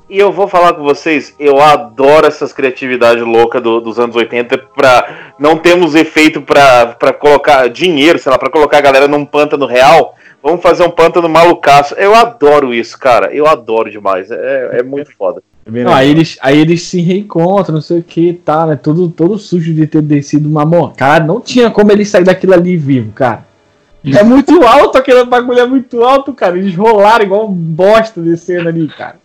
e eu vou falar com vocês, eu adoro essas criatividades loucas do- dos anos 80 pra. Não temos efeito pra, pra colocar dinheiro, sei lá, pra colocar a galera num pântano real. Vamos fazer um pântano malucaço. Eu adoro isso, cara. Eu adoro demais. É, é muito foda. É Não, aí, eles, aí eles se reencontram, não sei o que, tá, né? Todo, todo sujo de ter descido uma morte. Cara, não tinha como ele sair daquilo ali vivo, cara. É muito alto, aquele bagulho é muito alto, cara. Eles rolaram igual um bosta descendo ali, cara.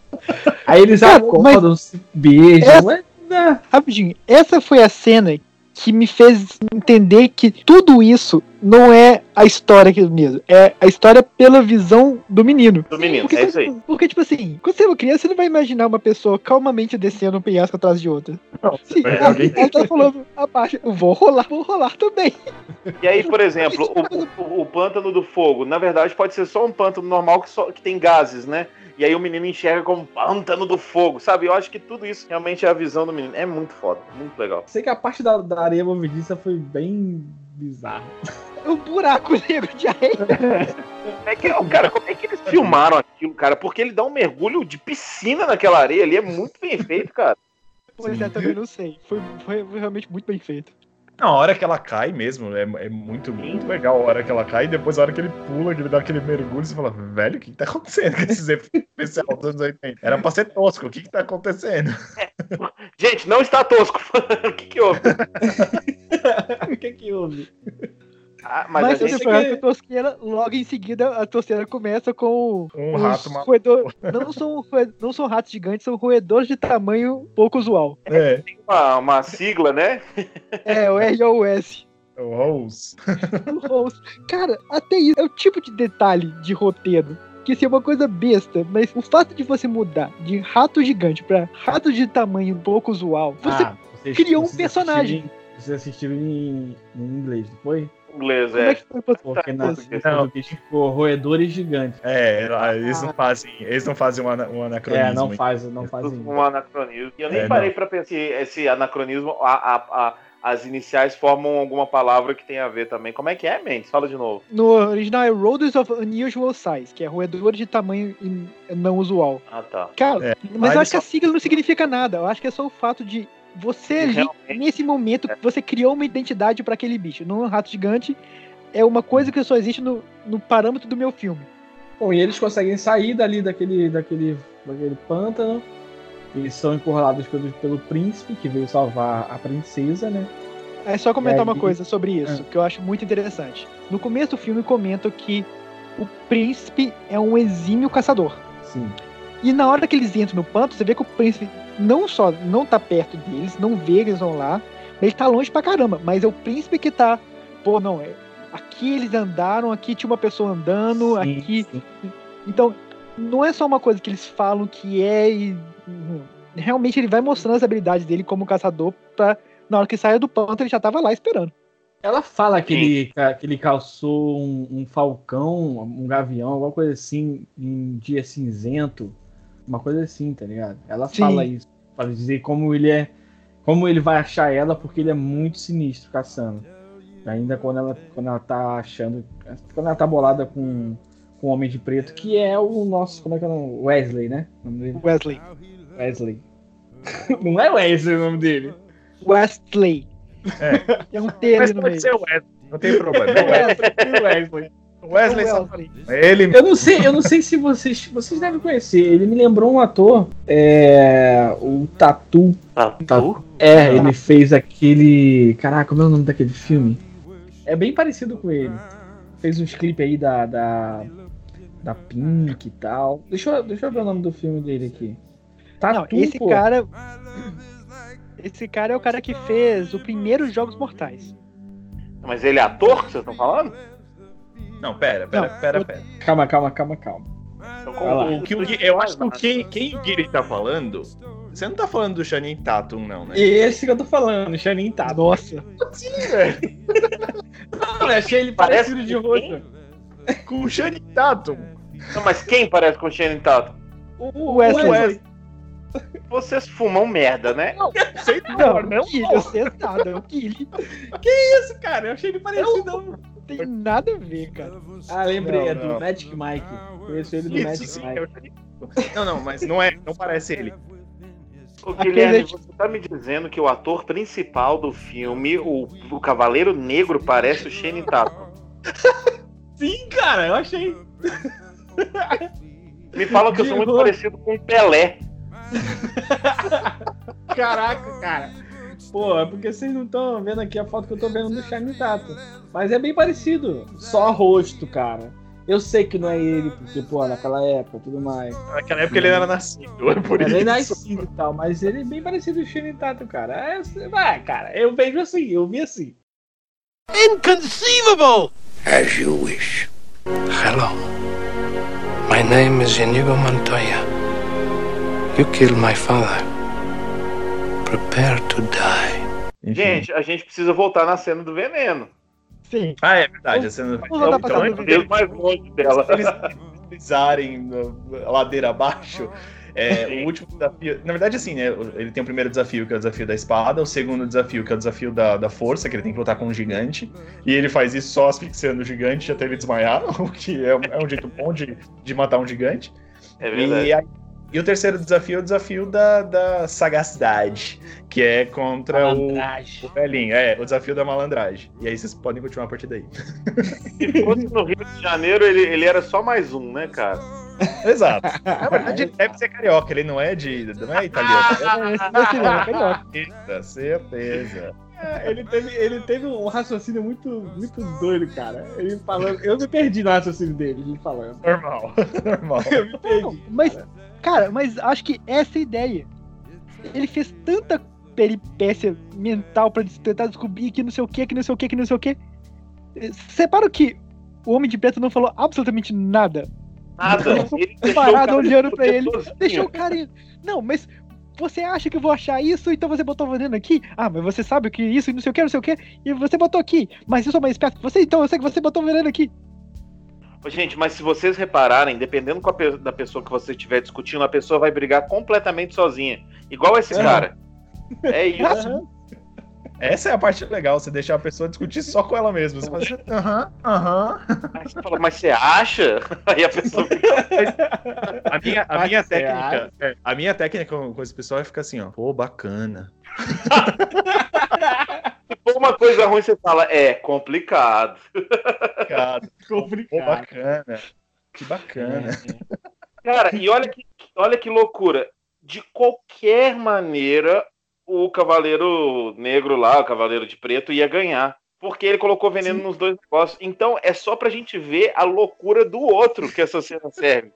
Aí eles Cara, acordam, se beijam. essa- mas, né? Rapidinho, essa foi a cena que me fez entender que tudo isso não é a história aqui mesmo. É a história pela visão do menino. Do menino, Porque, é isso aí. porque, tipo assim, quando você é uma criança, você não vai imaginar uma pessoa calmamente descendo um penhasco atrás de outra. Não, Sim, ela, alguém- ela tá falando abaixo, vou rolar, vou rolar também. E aí, por exemplo, o, o- o pântano do fogo, na verdade, pode ser só um pântano normal que, só, que tem gases, né? E aí o menino enxerga como pântano do fogo, sabe? Eu acho que tudo isso realmente é a visão do menino. É muito foda, muito legal. Sei que a parte da, da areia movediça foi bem bizarro. É um buraco negro de areia. É que, cara, como é que eles filmaram aquilo, cara? Porque ele dá um mergulho de piscina naquela areia ali, é muito bem feito, cara. Pois é, também não sei. Foi, foi realmente muito bem feito. Não, a hora que ela cai mesmo, é, é muito, muito legal a hora que ela cai, e depois a hora que ele pula, que ele dá aquele mergulho, você fala, velho, o que, que tá acontecendo com esses efeitos especiais dos anos 80? Era pra ser tosco, o que que tá acontecendo? Gente, não está tosco. o que que houve? o que que houve? Ah, mas, Mas, a gente... a tosqueira, logo em seguida a tosqueira começa com Um os rato maluco. roedor... não, são, não são ratos gigantes, são roedores de tamanho pouco usual. É, uma, uma sigla, né? É, o R.O.S. o Rose. O Rose. Cara, até isso é o tipo de detalhe de roteiro. Que isso é uma coisa besta, mas o fato de você mudar de rato gigante pra rato de tamanho pouco usual, você Ah, criou um personagem. Vocês assistiram em, em inglês, não foi? Inglês, como é é. que foi pra Porque na Não. português ficou roedores gigantes. É, eles não fazem, eles não fazem um, ana- um anacronismo. É, não faz, não fazem. Um anacronismo. E eu nem É, parei pra pensar se esse anacronismo, a, a- a- as iniciais formam alguma palavra que tem a ver também. Como é que é, Mendes? Fala de novo. No original é Roedors of Unusual Size, que é roedor de tamanho não usual. Ah, tá. Cara, É, mas eu acho que a só- sigla não significa nada. Eu acho que é só o fato de você ali, Realmente. nesse momento, você criou uma identidade pra aquele bicho. Não é um rato gigante, é uma coisa que só existe no, no parâmetro do meu filme. Bom, e eles conseguem sair dali daquele, daquele, daquele pântano. Eles são encurralados pelo, pelo príncipe que veio salvar a princesa, né? É só comentar E uma aí- coisa sobre isso, que eu acho muito interessante. No começo do filme comentam que o príncipe é um exímio caçador. Sim. E na hora que eles entram no panto, você vê que o príncipe não só não tá perto deles, não vê que eles vão lá, mas ele tá longe pra caramba. Mas é o príncipe que tá. Pô, não, é. Aqui eles andaram, aqui tinha uma pessoa andando, Sim, aqui. sim. Então, não é só uma coisa que eles falam que é e. hum, Realmente ele vai mostrando as habilidades dele como caçador pra. Na hora que saia do panto, ele já tava lá esperando. Ela fala que ele, que ele calçou um, um falcão, um gavião, alguma coisa assim, em dia cinzento. Uma coisa assim, tá ligado? Ela Sim. fala isso. Para dizer como ele é. Como ele vai achar ela, porque ele é muito sinistro caçando. Ainda quando ela, quando ela tá achando. Quando ela tá bolada com, com o Homem de Preto, que é o nosso. Como é que é o nome? Wesley, né? O nome dele? Wesley. Wesley. Não é Wesley o nome dele. Wesley. É. É um T Mas pode ser o Wesley, não tem problema. É o Wesley. Wesley. O Wesley só- Wesley. Ele Eu não sei, eu não sei se vocês, vocês devem conhecer. Ele me lembrou um ator, é, o Tatu. Tatu? É, ele fez aquele, caraca, como é o nome daquele filme? É bem parecido com ele. Fez uns clipes aí da da da Pink e tal. Deixa eu, deixa eu ver o nome do filme dele aqui. Tatu, Não, esse pô. cara. Esse cara é o cara que fez o primeiro Jogos Mortais. Mas ele é ator que vocês estão falando? Não, pera, pera, Não, pera, eu- pera. Calma, calma, calma, calma. Então. O que o Gui- eu acho que o quem, quem o Guilherme tá falando. Você não tá falando do Channing Tatum, não, né? Esse que eu tô falando, Channing Tatum. Nossa. Não, eu achei ele Parece parecido de com rosto. Com o Channing Tatum. Não, mas quem parece com o Channing Tatum? O Wesley. Wesley. Vocês fumam merda, né? Sei Não, lá, não. Guilherme, você é nada, é o Guilherme. Esse cara, eu achei ele parecido. Não tem nada a ver, cara. Ah, lembrei, Não, é do não. Magic Mike. Conheço ele do Isso Magic sim, Mike. Tatum. Não, não, mas não é, não parece ele. Ô, Guilherme, é- você tá me dizendo que o ator principal do filme, o, o Cavaleiro Negro, parece o Channing Tatum. Sim, cara, eu achei. Me falam que eu sou muito parecido com o Pelé. Caraca, cara. Pô, é porque vocês não estão vendo aqui a foto que eu tô vendo do Shine Tato. Mas é bem parecido. Só rosto, cara. Eu sei que não é ele, porque, pô, naquela época tudo mais. Naquela época ele era nascido, é por Era isso. nascido e tal, mas ele é bem parecido com o Tato, cara. É, vai, cara, eu vejo assim, eu vi assim. Inconceivable! As you wish. Hello. My name is Inigo Montoya. You killed my father. Prepare to die. Gente, a gente precisa voltar na cena do veneno. Sim. Ah, é verdade. A cena voltar pra então, do deles Mesmo mais longe dela. eles deslizarem na ladeira abaixo, É, Sim. o último desafio. Na verdade, assim, né? Ele tem o primeiro desafio, que é o desafio da espada, o segundo desafio, que é o desafio da, da força, que ele tem que lutar com um gigante. E ele faz isso só asfixiando o gigante até ele desmaiar, o que é, um- é um jeito bom de, de matar um gigante. É verdade. E, aí- e o terceiro desafio é o desafio da, da sagacidade, que é contra o, Malandragem. o velhinho. É, o desafio da malandragem. E aí vocês podem continuar a partir daí. Se fosse no Rio de Janeiro, ele, ele era só mais um, né, cara? Exato. Na verdade, ele deve ser carioca, ele não é de. não é italiano. É, não, é carioca. Certeza, certeza. É, ele, teve, ele teve um raciocínio muito, muito doido, cara. Ele falando. Eu me perdi no raciocínio dele, ele falando. Normal, normal. Eu me perdi. Não, mas, cara, mas acho que essa é a ideia. Ele fez tanta peripécia mental pra tentar descobrir que não sei o que, que não sei o que, que não sei o que. Separa que o Homem de Preto não falou absolutamente nada. Nada. Ele parado olhando pra responder ele. sozinho. Deixou o cara. ir. Não, mas você acha que eu vou achar isso, então você botou veneno aqui? Ah, mas você sabe que isso e não sei o que, não sei o que, e você botou aqui. Mas eu sou mais esperto que você, então eu sei que você botou veneno aqui. Gente, mas se vocês repararem, dependendo com a pe- da pessoa que você estiver discutindo, a pessoa vai brigar completamente sozinha. Igual esse Aham. cara. É isso. Essa é a parte legal, você deixar a pessoa discutir só com ela mesma. Você fala assim, aham, aham. Aí você fala, mas você acha? Aí a pessoa fica. A minha, a minha técnica, é, a minha técnica com, com esse pessoal é ficar assim, ó, pô, bacana. Se for uma coisa ruim, você fala, é complicado. Pô, Complicado. bacana. Que bacana. Cara, e olha que, olha que loucura. De qualquer maneira, o Cavaleiro Negro lá, o Cavaleiro de Preto, ia ganhar. Porque ele colocou veneno nos dois negócios. Então é só pra gente ver a loucura do outro que essa cena serve.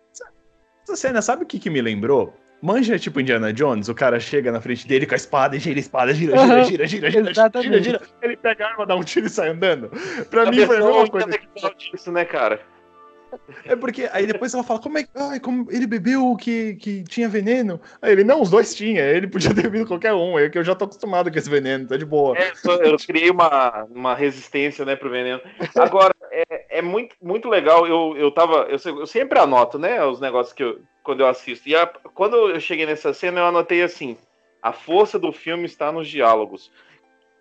Essa cena, sabe o que, que me lembrou? Manja tipo Indiana Jones, o cara chega na frente dele com a espada e gira a espada, gira, gira, gira, gira, gira, gira, exatamente. gira, ele pega a arma, dá um tiro e sai andando. Pra A mim foi a mesma coisa. falar disso, né, cara? É porque aí depois ela fala, como é que. Ai, como ele bebeu que, que tinha veneno? Aí ele, não, os dois tinha, ele podia ter bebido qualquer um, é que eu já tô acostumado com esse veneno, tá de boa. É, eu, eu criei uma, uma resistência, né, pro veneno. Agora, é, é muito, muito legal. Eu, eu tava. Eu, eu sempre anoto, né, os negócios que eu, quando eu assisto. E a- quando eu cheguei nessa cena, eu anotei assim: a força do filme está nos diálogos.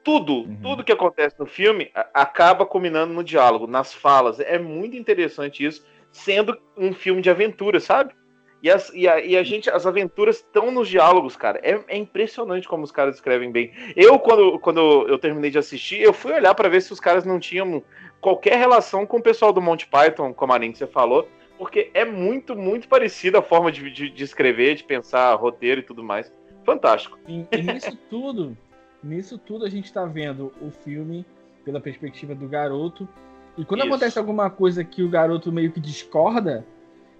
Tudo, Uhum. tudo que acontece no filme acaba culminando no diálogo, nas falas. É muito interessante isso, sendo um filme de aventura, sabe? E, as, e, a, e a gente, as aventuras estão nos diálogos, cara. É, é impressionante como os caras escrevem bem. Eu, quando, quando eu terminei de assistir, eu fui olhar pra ver se os caras não tinham qualquer relação com o pessoal do Monty Python, como a que você falou, porque é muito, muito parecida a forma de, de, de escrever, de pensar roteiro e tudo mais. Fantástico. E, e nisso tudo, nisso tudo a gente tá vendo o filme pela perspectiva do garoto. E quando Isso. acontece alguma coisa que o garoto meio que discorda,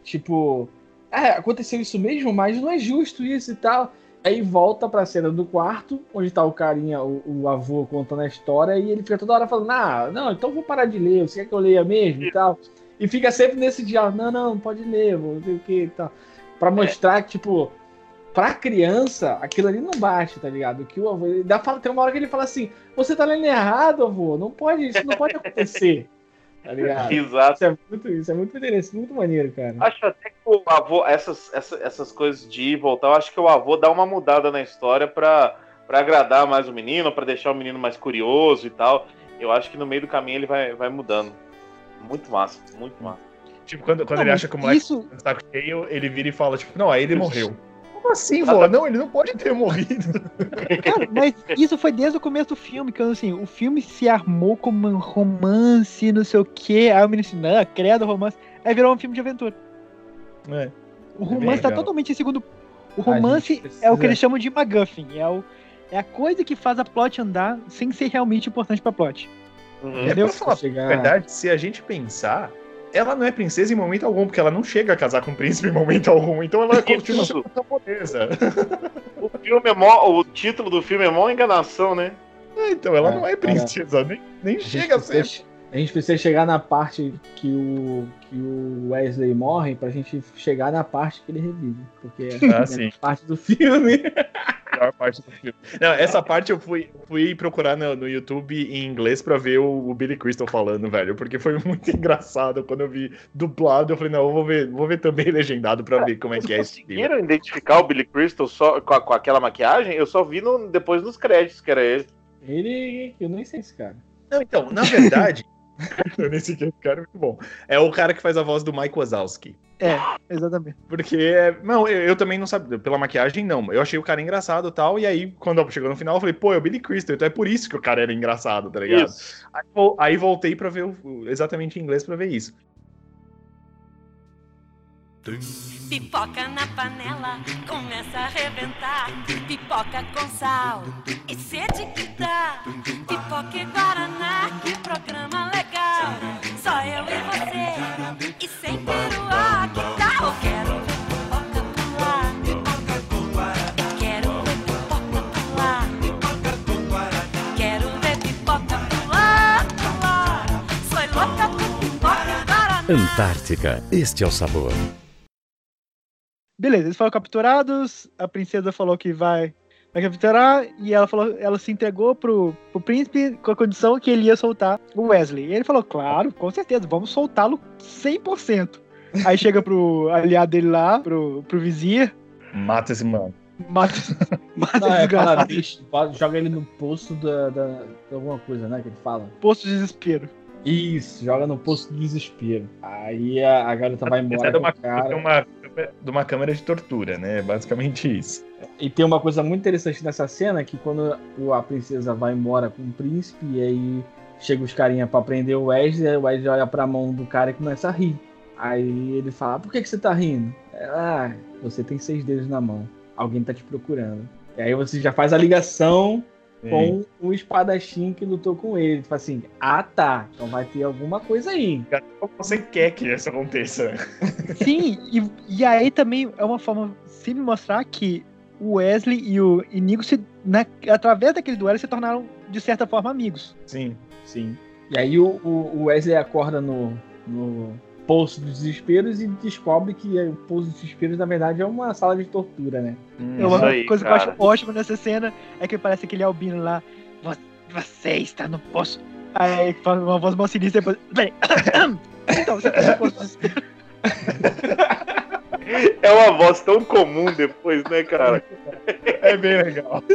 tipo, é, aconteceu isso mesmo, mas não é justo isso e tal. Aí volta pra cena do quarto, onde tá o carinha, o, o avô contando a história, e ele fica toda hora falando, ah, não, então vou parar de ler, você quer que eu leia mesmo e tal. E fica sempre nesse diálogo, não, não, pode ler, vou ver o que e tal. Pra mostrar que, tipo, pra criança, aquilo ali não bate, tá ligado? Que o avô. Dá, tem uma hora que ele fala assim: você tá lendo errado, avô. Não pode, isso não pode acontecer. Tá ligado? Exato. Isso é muito, isso é muito interessante, muito maneiro, cara. Acho até que o avô, essas, essas, essas coisas de ir e voltar, eu acho que o avô dá uma mudada na história pra, pra agradar mais o menino, pra deixar o menino mais curioso e tal. Eu acho que no meio do caminho ele vai, vai mudando. Muito massa, muito massa. Tipo, quando, quando Não, ele acha que o moleque isso, tá cheio, ele vira e fala, tipo, não, aí ele morreu. Como assim, vô? Não, ele não pode ter morrido. Cara, mas isso foi desde o começo do filme, que assim, o filme se armou como um romance, não sei o quê. Aí o menino assim, não, credo romance. Aí virou um filme de aventura. É. O É romance tá legal. totalmente em segundo. O romance gente é o que precisa- eles chamam de MacGuffin. É, o, é a coisa que faz a plot andar sem ser realmente importante pra plot. Uhum. É Entendeu? pra falar Chegar- a verdade, se a gente pensar, ela não é princesa em momento algum, porque ela não chega a casar com o príncipe em momento algum, então ela continua sendo camponesa. O filme é mó, o título do filme é mó enganação, né? É, então ela Cara, não é princesa, nem, nem A chega a ser. precisa, a gente precisa chegar na parte que o, que o Wesley morre pra gente chegar na parte que ele revive. Porque é Ah, a sim. parte do filme. pior parte do filme. Não, essa parte eu fui, fui procurar no, no YouTube em inglês pra ver o, o Billy Crystal falando, velho, porque foi muito engraçado quando eu vi dublado. Eu falei, não, eu vou ver, vou ver também legendado pra ver como é que é esse filme. Conseguiram identificar o Billy Crystal só com, a- com aquela maquiagem? Eu só vi no- depois nos créditos que era ele. Ele. Eu nem sei esse cara. Não, então, na verdade. eu nem sei quem é esse cara, é muito bom. É o cara que faz a voz do Mike Wazowski. É, exatamente. Porque, é- não, eu, eu também não sabia, pela maquiagem não, eu achei o cara engraçado e tal, e aí, quando chegou no final, eu falei, pô, é o Billy Crystal, então é por isso que o cara era engraçado, tá ligado? Isso. Aí, aí voltei pra ver o, exatamente em inglês pra ver isso. Pipoca na panela, começa a arrebentar. Pipoca com sal e sede que dá. Pipoca e Guaraná, que programa legal. Só eu e você, e sem peruá, Antártica, este é o sabor. Beleza, eles foram capturados, a princesa falou que vai, vai capturar, e ela falou, ela se entregou pro, pro príncipe com a condição que ele ia soltar o Wesley. E ele falou, claro, com certeza, vamos soltá-lo 100%. Aí chega pro aliado dele lá, pro, pro vizir, Mata esse mano. mata, mata Não, esse é, fala, bicho, joga ele no poço da, da- de alguma coisa, né? Que ele fala. posto de desespero. Isso, joga no poço do desespero. Aí a, a garota vai embora é de uma, cara. de, uma, de uma câmera de tortura, né? Basicamente isso. E tem uma coisa muito interessante nessa cena, que quando a princesa vai embora com o príncipe, e aí chega os carinha pra prender o Wesley, o Wesley olha pra mão do cara e começa a rir. Aí ele fala, por que, que você tá rindo? Ela, ah, você tem seis dedos na mão. Alguém tá te procurando. E aí você já faz a ligação com o espadachim que lutou com ele. Tipo assim, ah tá, então vai ter alguma coisa aí. Você quer que isso aconteça? Sim, e, e aí também é uma forma sim de mostrar que o Wesley e o Inigo, se, na- através daquele duelo, se tornaram, de certa forma, amigos. Sim. Sim. E aí o, o- o Wesley acorda no, no Poço dos Desesperos e descobre que o Poço dos Desesperos, na verdade, é uma sala de tortura, né? É uma aí, coisa cara. que eu acho ótima nessa cena é que parece aquele albino lá. "Vo- Você está no poço. Aí fala uma voz mal sinistra depois. Bem, então, você está no poço. de- É uma voz tão comum depois, né, cara? É bem legal.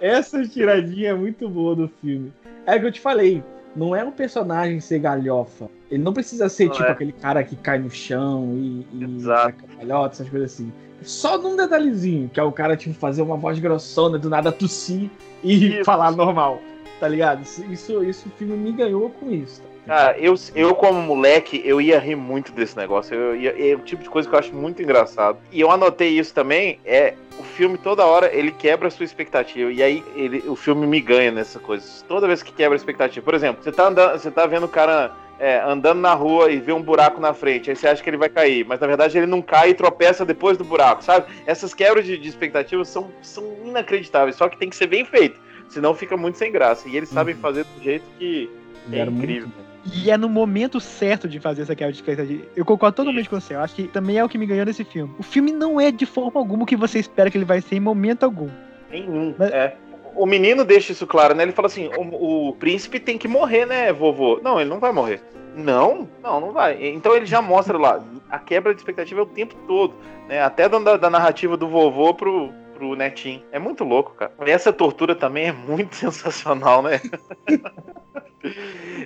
Essa tiradinha é muito boa do filme. É o que eu te falei. Não é um personagem ser galhofa. Ele não precisa ser Não tipo é. aquele cara que cai no chão e, e cambalhota, essas coisas assim. Só num detalhezinho, que é o cara tipo fazer uma voz grossona, do nada tossir e Isso. falar normal. Tá ligado? Isso, isso, isso o filme me ganhou com isso. tá? Cara, eu, eu como moleque, eu ia rir muito desse negócio. Eu ia- é o tipo de coisa que eu acho muito engraçado. E eu anotei isso também, é o filme toda hora ele quebra a sua expectativa. E aí ele, o filme me ganha nessa coisa. Toda vez que quebra a expectativa. Por exemplo, você tá andando, você tá vendo o cara é, andando na rua e vê um buraco na frente, aí você acha que ele vai cair, mas na verdade ele não cai e tropeça depois do buraco, sabe? Essas quebras de, de expectativas são, são inacreditáveis, só que tem que ser bem feito, senão fica muito sem graça. E eles sabem Uhum. fazer do jeito que é muito incrível. bom. E é no momento certo de fazer essa quebra de expectativa. Eu concordo totalmente com você. Eu acho que também é o que me ganhou nesse filme. O filme não é de forma alguma o que você espera que ele vai ser em momento algum. Nenhum. Mas- É. O menino deixa isso claro, né? Ele fala assim: o, o príncipe tem que morrer, né, vovô? Não, ele não vai morrer. Não, não, não vai. Então ele já mostra lá, a quebra de expectativa é o tempo todo, né? Até da, da narrativa do vovô pro, pro netinho. É muito louco, cara. E essa tortura também é muito sensacional, né?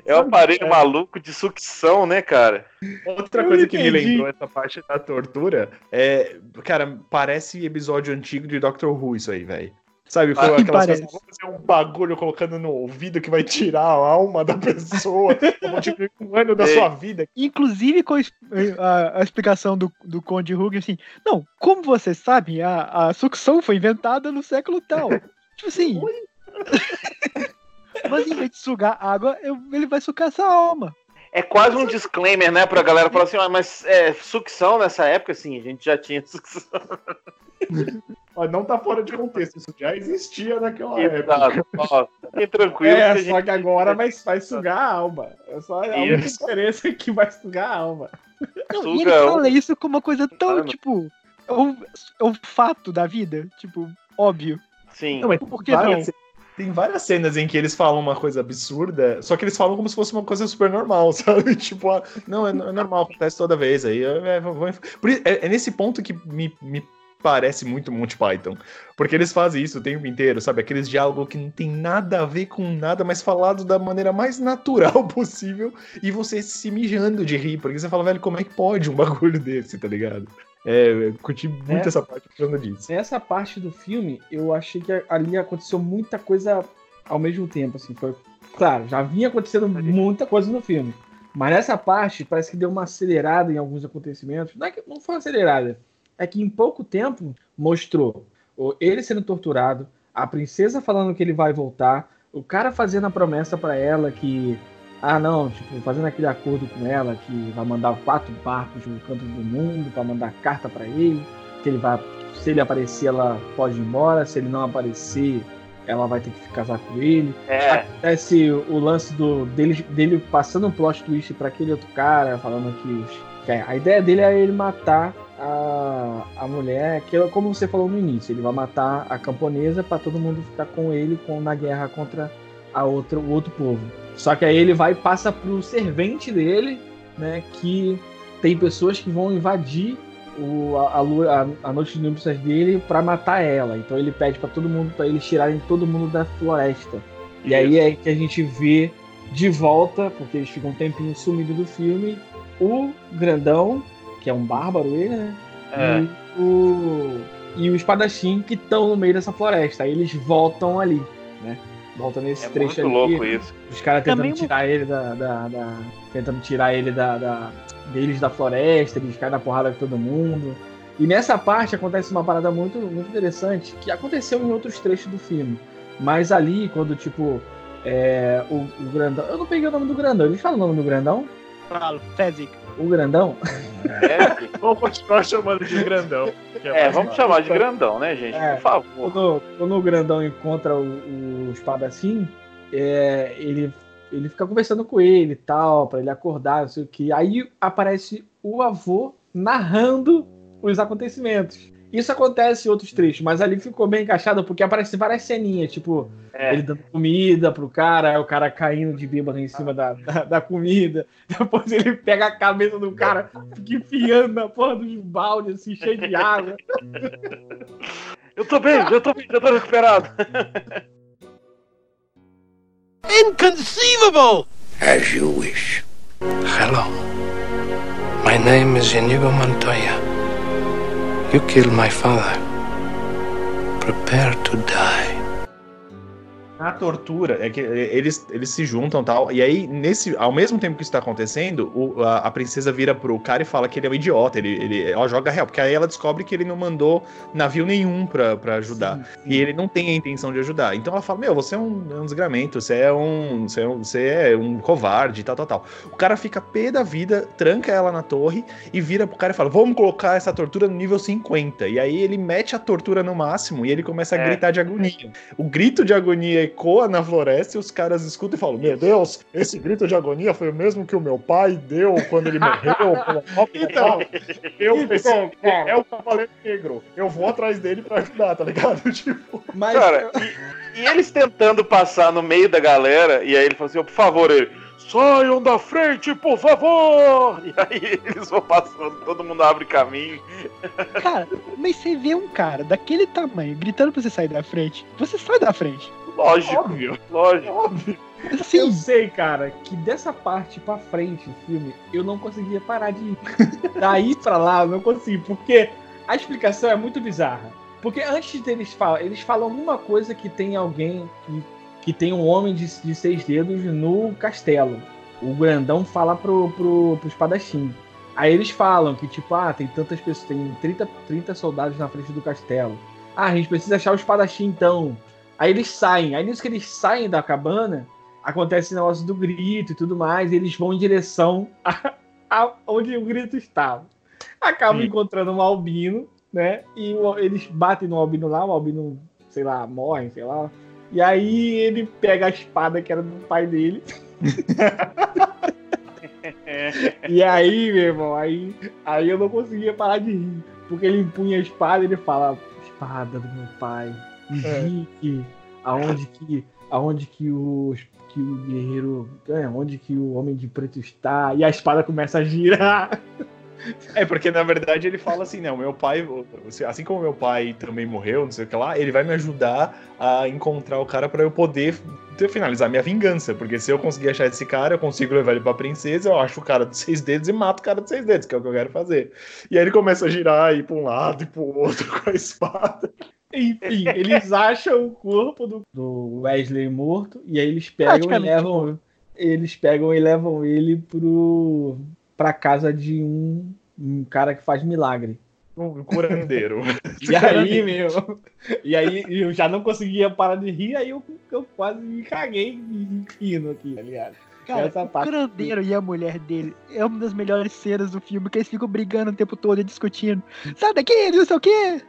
É um aparelho maluco de sucção, né, cara? Outra Eu coisa que me lembrou essa parte da tortura é. Cara, parece episódio antigo de Doctor Who isso aí, velho. Sabe, foi Ah, aquelas parece. coisas, vamos fazer um bagulho colocando no ouvido que vai tirar a alma da pessoa, eu vou te um ano da Ei. sua vida. Inclusive com a, a- explicação do, do Conde Hugh, assim, não, como você sabe, a, a sucção foi inventada no século tal. tipo assim. Mas em vez de sugar água, eu- ele vai sugar essa alma. É quase um disclaimer, né, pra galera falar assim, ah, mas é, sucção nessa época, sim, a gente já tinha sucção. Ó, não tá fora de contexto, isso já existia naquela época. Exato. Ó, fiquem tranquilos É, que a gente só que agora vai, vai sugar a alma. É só a única diferença é que vai sugar a alma. Não, e ele um- fala isso como uma coisa tão, Mano. tipo. é o, é o fato da vida, tipo, óbvio. Sim. Não, mas Por que várias- não? Tem várias cenas em que eles falam uma coisa absurda, só que eles falam como se fosse uma coisa super normal, sabe? Tipo, ah, não, é, é normal, acontece toda vez. Aí é, é, vou- por isso- é- é nesse ponto que me, me parece muito Monty Python. Porque eles fazem isso o tempo inteiro, sabe? Aqueles diálogos que não tem nada a ver com nada, mas falado da maneira mais natural possível e você se mijando de rir, porque você fala, velho, como é que pode um bagulho desse, tá ligado? É, eu curti muito É. essa parte causa disso. Nessa parte do filme, eu achei que ali aconteceu muita coisa ao mesmo tempo, assim, foi... Claro, já vinha acontecendo muita coisa no filme, mas nessa parte parece que deu uma acelerada em alguns acontecimentos. Não é que não foi acelerada, é que em pouco tempo mostrou ele sendo torturado, a princesa falando que ele vai voltar, o cara fazendo a promessa pra ela que ah não, tipo, fazendo aquele acordo com ela que vai mandar quatro barcos no canto do mundo pra mandar carta pra ele, que ele vai se ele aparecer ela pode ir embora, se ele não aparecer ela vai ter que casar com ele. É. Acontece o lance do, dele, dele passando um plot twist pra aquele outro cara, falando que, que a ideia dele é ele matar a, a mulher, que como você falou no início, ele vai matar a camponesa pra todo mundo ficar com ele com, na guerra contra a outra, o outro povo. Só que aí ele vai passa pro servente dele, né, que tem pessoas que vão invadir o, a, a, a, noite de núpcias dele pra matar ela. Então ele pede pra todo mundo, para eles tirarem todo mundo da floresta. E aí é que a gente vê de volta, porque eles ficam um tempinho sumidos do filme, o grandão, que é um bárbaro ele, né? É. E o, e o espadachim que estão no meio dessa floresta. Aí eles voltam ali, né? Voltam nesse É trecho muito ali. louco isso. Os caras tentando Também- tirar ele da, da- da- Tentando tirar ele da, da- deles da floresta, eles caem na porrada com todo mundo. E nessa parte acontece uma parada muito, muito interessante que aconteceu em outros trechos do filme. Mas ali, quando, tipo, é, o, o grandão. Eu não peguei o nome do grandão. Eles falam o nome do grandão? Falo, Fezzik. O grandão? É, Vamos continuar chamando de grandão. é, mais vamos chamar de grandão, né, gente? É. Por favor. Quando, quando o grandão encontra o, o espadachim, é, ele, ele fica conversando com ele e tal, pra ele acordar, não sei o que. Aí aparece o avô narrando os acontecimentos. Isso acontece em outros trechos, mas ali ficou bem encaixado porque aparecem várias ceninhas, tipo, É. ele dando comida pro cara, o cara caindo de bêbado em cima da, da, da comida. Depois ele pega a cabeça do cara, fica enfiando na porra dos baldes, assim, cheio de água. Eu tô bem, eu tô bem, já tô recuperado. Inconceivable! As you wish. Hello. My name is Inigo Montoya. You killed my father. Prepare to die. A tortura é que eles, eles se juntam e tal. E aí, nesse, ao mesmo tempo que isso tá acontecendo, o- a, a princesa vira pro cara e fala que ele é um idiota. Ele, ele, ela joga real, porque aí ela descobre que ele não mandou navio nenhum pra, pra ajudar. E ele não tem a intenção de ajudar. Então ela fala: Meu, você é um, é um desgramento, você é um, você é um. Você é um covarde, tal, tal, tal. O cara fica pé da vida, tranca ela na torre e vira pro cara e fala: Vamos colocar essa tortura no nível 50. E aí ele mete a tortura no máximo e ele começa a É. gritar de agonia. O grito de agonia ecoa na floresta e os caras escutam e falam: Meu Deus, esse grito de agonia foi o mesmo que o meu pai deu quando ele morreu. Então, eu pensei, é o Cavaleiro Negro. Eu vou atrás dele pra ajudar, tá ligado? Tipo, Mas Cara, e, e eles tentando passar no meio da galera, e aí ele falou assim, por favor, ele, saiam da frente, por favor! E aí eles vão passando, todo mundo abre caminho. Cara, mas você vê um cara daquele tamanho gritando pra você sair da frente, você sai da frente. Lógico, óbvio. lógico. Óbvio. Assim, eu sei, cara, que dessa parte pra frente do filme, eu não conseguia parar de ir. Daí pra lá, eu não consigo, porque a explicação é muito bizarra. Porque antes deles falar, eles falam alguma coisa que tem alguém que, que tem um homem de, de seis dedos no castelo. O grandão fala pro, pro, pro espadachim. Aí eles falam que, tipo, ah, tem tantas pessoas, tem 30, 30 soldados na frente do castelo. Ah, a gente precisa achar o espadachim então. Aí eles saem. Aí nisso que eles saem da cabana, acontece o negócio do grito e tudo mais, e eles vão em direção a, a onde o grito estava. Acabam Sim. encontrando um albino, né? E eles batem no albino lá, o albino, sei lá, morre, sei lá. E aí ele pega a espada que era do pai dele. E aí, meu irmão, aí, aí eu não conseguia parar de rir. Porque ele empunha a espada e ele fala, espada do meu pai, Henrique, aonde que, aonde que os que o guerreiro. É, onde que o homem de preto está? E a espada começa a girar. É, porque na verdade ele fala assim, não, meu pai, assim como meu pai também morreu, não sei o que lá, ele vai me ajudar a encontrar o cara para eu poder finalizar minha vingança, porque se eu conseguir achar esse cara, eu consigo levar ele pra princesa, eu acho o cara dos seis dedos e mato o cara dos seis dedos, que é o que eu quero fazer. E aí ele começa a girar, ir pra um lado e pro outro com a espada. Enfim, eles acham o corpo do, do Wesley morto e aí eles pegam e levam. Eles pegam e levam ele pro, pra casa de um, um cara que faz milagre. Um curandeiro. E aí, meu. E aí eu já não conseguia parar de rir, aí eu, eu quase me caguei rindo aqui, tá ligado? Cara, Essa o curandeiro e a mulher dele é uma das melhores cenas do filme, que eles ficam brigando o tempo todo e discutindo. Sai daqui, não sei o quê!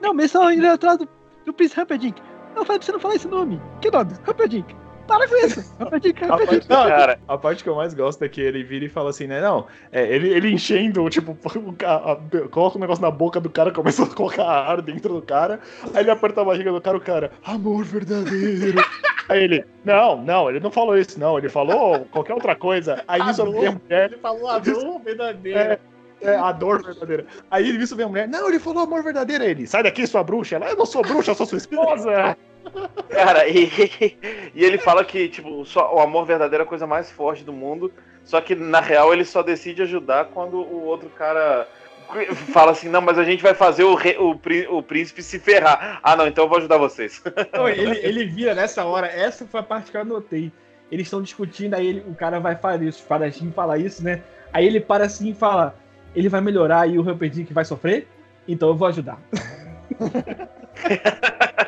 Não, mas só ir atrás do, do Prince Humperdinck. Eu falei pra você não falar esse nome. Que nome? Humperdinck. Para com isso! A parte, Humperdinck. não, Cara. a parte que eu mais gosto é que ele vira e fala assim, né? Não, é, ele, ele enchendo, tipo, o ca- a- coloca o negócio na boca do cara, começa a colocar ar dentro do cara, aí ele aperta a barriga do cara, o cara, amor verdadeiro. aí ele, não, não, ele não falou isso, não, ele falou qualquer outra coisa. Aí nisso vem a mulher, Ele falou a dor verdadeira. É, é, a dor verdadeira. Aí nisso vem a mulher, não, ele falou amor verdadeiro. Aí ele, sai daqui, sua bruxa. Ela, eu não sou bruxa, eu sou sua esposa. Cara, e, e ele fala que, tipo, só, o amor verdadeiro é a coisa mais forte do mundo. Só que, na real, ele só decide ajudar quando o outro cara fala assim, não, mas a gente vai fazer o, rei- o, prí- o príncipe se ferrar. Ah, não, então eu vou ajudar vocês. Não, ele, ele vira nessa hora, essa foi a parte que eu anotei. Eles estão discutindo, aí ele- o cara vai falar isso, o espadachim fala isso, né? Aí ele para assim e fala: ele vai melhorar e o Humperdinck vai sofrer? Então eu vou ajudar.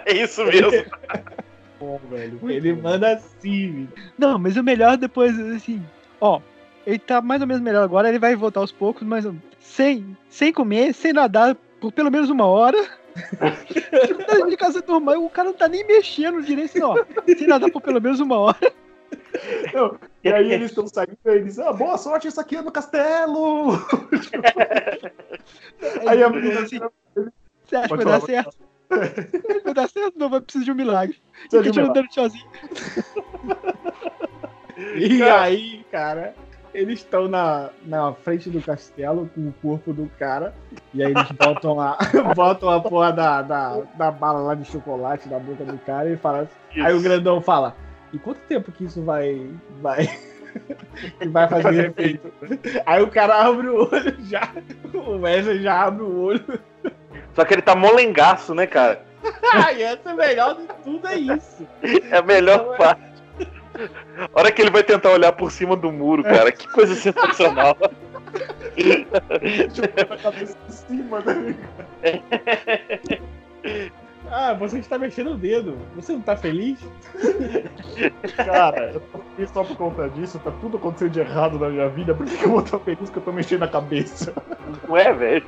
É isso mesmo. Bom, velho. Ele manda assim. Não, mas o melhor depois, assim, ó, ele tá mais ou menos melhor agora, ele vai voltar aos poucos, mas sem, sem comer, sem nadar por pelo menos uma hora. tipo, de casa normal, o cara não tá nem mexendo direito, assim, ó, sem nadar por pelo menos uma hora. Não, e aí eles estão saindo e eles, ah, boa sorte, isso aqui é no castelo. aí a menina assim, você acha que vai dar certo? Vai dar certo? Não, vai precisar de um milagre. Precisa de um dano tchauzinho. E aí, cara, eles estão na, na frente do castelo com o corpo do cara. E aí eles botam a, botam a porra da, da, da bala lá de chocolate na boca do cara e fala assim. Aí o grandão fala: E quanto tempo que isso vai. vai. vai fazer efeito? Aí o cara abre o olho já. O Wesley já abre o olho. Só que ele tá molengaço, né, cara? e essa é melhor de tudo, é isso. É a melhor parte. A hora que ele vai tentar olhar por cima do muro, cara, que coisa sensacional. a cabeça em cima, né? Ah, você está mexendo o dedo. Você não tá feliz? Cara, eu tô feliz só por conta disso, tá tudo acontecendo de errado na minha vida, por que que eu vou estar feliz que eu tô mexendo a cabeça? Ué, velho.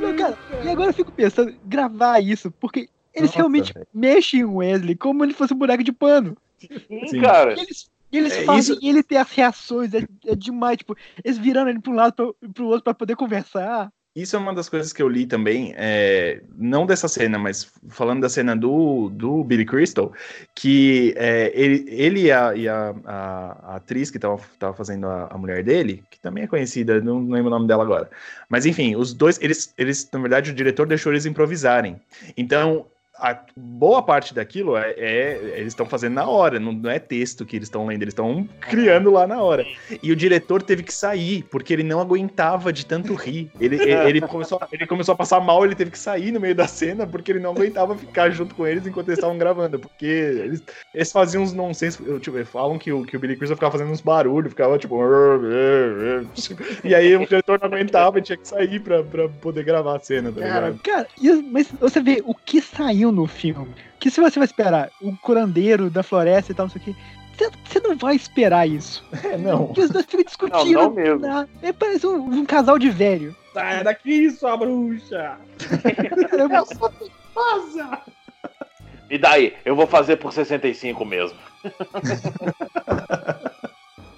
Não, cara, e agora eu fico pensando, gravar isso, porque eles Nossa, realmente velho. mexem o Wesley como ele fosse um boneco de pano. Sim, cara. E eles, e eles É, fazem isso- ele ter as reações, é, é demais, tipo, eles virando ele pra um lado pra, pro outro pra poder conversar. Isso é uma das coisas que eu li também, é, não dessa cena, mas falando da cena do, do Billy Crystal, que é, ele, ele e, a, e a- a- a atriz que tava, tava fazendo a, a mulher dele, que também é conhecida, não lembro o nome dela agora. Mas enfim, os dois, eles, eles, na verdade, o diretor deixou eles improvisarem. Então, a boa parte daquilo é, é- eles estão fazendo na hora, não, não é texto que eles estão lendo, eles estão criando lá na hora. E o diretor teve que sair, porque ele não aguentava de tanto rir. Ele, ele, ele começou, ele começou a passar mal, ele teve que sair no meio da cena, porque ele não aguentava ficar junto com eles enquanto eles estavam gravando. Porque eles, eles faziam uns nonsense. eu, Tipo, falam que o, que o Billy Crystal ficava fazendo uns barulhos, ficava tipo. E aí o diretor não aguentava e tinha que sair pra, pra poder gravar a cena, tá Cara? Cara, mas você vê o que saiu no filme. Que se você vai esperar o curandeiro da floresta e tal, não sei o que, você- não vai esperar isso. É, não. Porque os dois ficam discutindo. Não, não mesmo. né? É, parece um, um casal de velho. Sai daqui, sua bruxa! Caramba, Vaza! E daí? Eu vou fazer por 65 mesmo.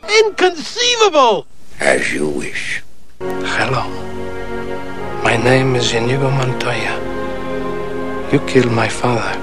Inconceivable! As you wish. Hello. My name is Inigo Montoya. You killed my father.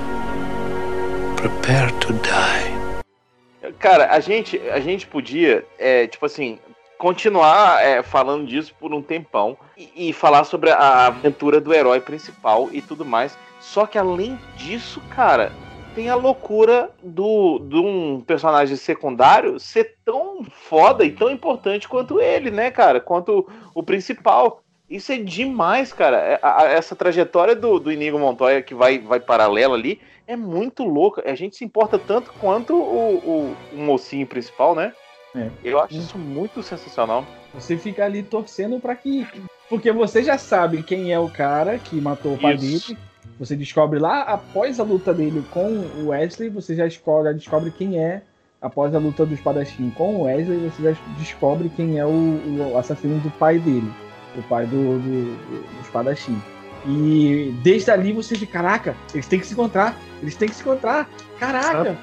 Prepare to die. Cara, a gente, a gente podia, é, tipo assim, continuar é, falando disso por um tempão e, e falar sobre a aventura do herói principal e tudo mais. Só que além disso, cara, tem a loucura do, de um personagem secundário ser tão foda e tão importante quanto ele, né, cara? Quanto o principal. Isso é demais, cara. É, a- a- essa trajetória do, do Inigo Montoya que vai, vai paralela ali é muito louca. A gente se importa tanto quanto o, o, o mocinho principal, né? É. Eu acho isso muito sensacional. Você fica ali torcendo pra que. Porque você já sabe quem é o cara que matou o pai dele. Você descobre lá após a luta dele com o Wesley, você já descobre, descobre quem é. Após a luta do espadachim com o Wesley, você já descobre quem é o, o assassino do pai dele. O pai do, do, do espadachim. E desde ali você fica, caraca, eles têm que se encontrar. Eles têm que se encontrar. Caraca!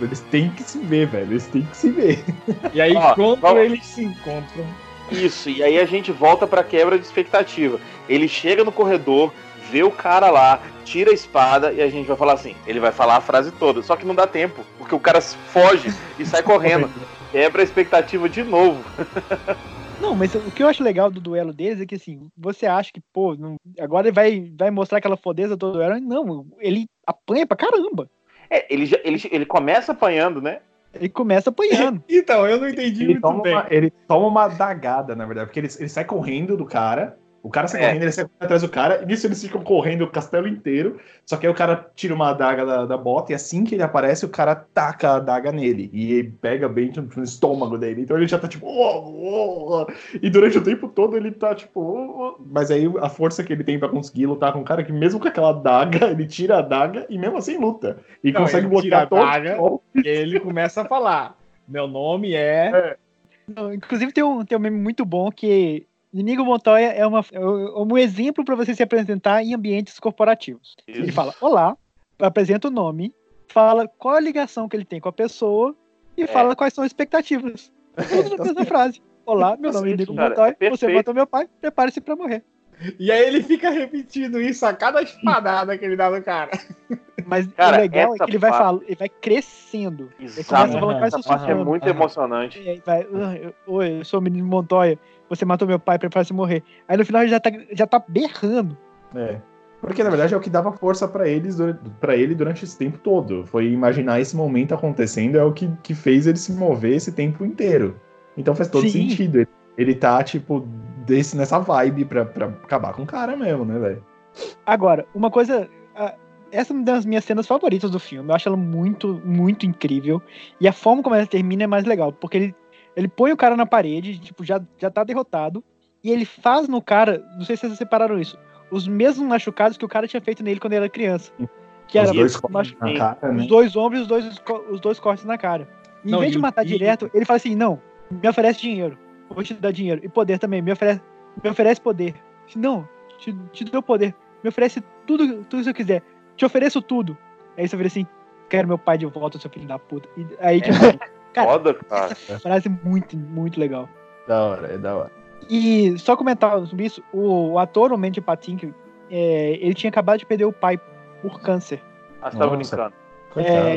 Eles têm que se ver, velho. Eles têm que se ver. E aí, Ó, quando ó. eles se encontram. Isso, e aí a gente volta pra quebra de expectativa. Ele chega no corredor, vê o cara lá, tira a espada e a gente vai falar assim. Ele vai falar a frase toda, só que não dá tempo, porque o cara foge e sai correndo. Quebra a expectativa de novo. Não, mas o que eu acho legal do duelo deles é que assim, você acha que, pô, não- agora ele vai, vai mostrar aquela fodeza todo duelo. Não, ele apanha pra caramba. É, ele, já- ele, ele começa apanhando, né? Ele começa apanhando. Então, eu não entendi Ele muito toma, bem. uma, ele toma uma dagada, na verdade, porque ele, ele sai correndo do cara. O cara sai É. correndo, ele sai atrás do cara, e nisso eles ficam correndo o castelo inteiro. Só que aí o cara tira uma adaga da, da bota, e assim que ele aparece, o cara taca a adaga nele. E ele pega bem no, no estômago dele. Então ele já tá tipo. "Oh, oh, oh", E durante o tempo todo ele tá tipo. Mas aí a força que ele tem pra conseguir lutar com o cara, é que mesmo com aquela adaga, ele tira a adaga e mesmo assim luta. E Não, consegue a bloquear todo. adaga. todo- E ele começa a falar: Meu nome é. Não, Inclusive tem um, tem um meme muito bom que Inigo Montoya é, uma, é um exemplo para você se apresentar em ambientes corporativos. Ele Isso. fala, olá, apresenta o nome, fala qual a ligação que ele tem com a pessoa e É. fala quais são as expectativas. Tudo na mesma frase. Olá, meu nome é Inigo Cara, Montoya, é você matou meu pai, prepare-se pra morrer. E aí ele fica repetindo isso a cada espadada que ele dá no cara. Mas Cara, o legal é que ele vai, parte- fala, ele vai crescendo. Ele Exato. começa falando quais Essa são os parte é muito emocionante. Vai, "Ah, eu- oi, eu sou o menino Montoya, você matou meu pai, prepare-se morrer. Aí no final ele já tá, já tá berrando. É. Porque na verdade é o que dava força pra eles para ele durante esse tempo todo. Foi imaginar esse momento acontecendo é o que, que fez ele se mover esse tempo inteiro. Então faz todo Sim. sentido. Ele, ele tá, tipo, desse, nessa vibe pra, pra acabar com o cara mesmo, né, velho? Agora, uma coisa. Essa é uma das minhas cenas favoritas do filme. Eu acho ela muito, muito incrível. E a forma como ela termina é mais legal. Porque ele, ele põe o cara na parede, tipo, já, já tá derrotado. E ele faz no cara. Não sei se vocês separaram isso. Os mesmos machucados que o cara tinha feito nele quando ele era criança. Que Os era dois machu- cara, os né? dois ombros e os dois, os dois cortes na cara. Em Não, vez de matar e- direto, ele fala assim: não, me oferece dinheiro. Vou te dar dinheiro. E poder também. Me oferece, me oferece poder. Não, te, te dou poder. Me oferece tudo, tudo que eu quiser. Te ofereço tudo. Aí você vira assim: quero meu pai de volta, seu filho da puta. E aí, tipo, cara, Foda, cara. essa frase é muito, muito legal. Da hora, é da hora. E só comentar sobre isso: o, o ator, o Mandy Patinkin, é, ele tinha acabado de perder o pai por câncer. Ah, você tá Nossa. brincando. É,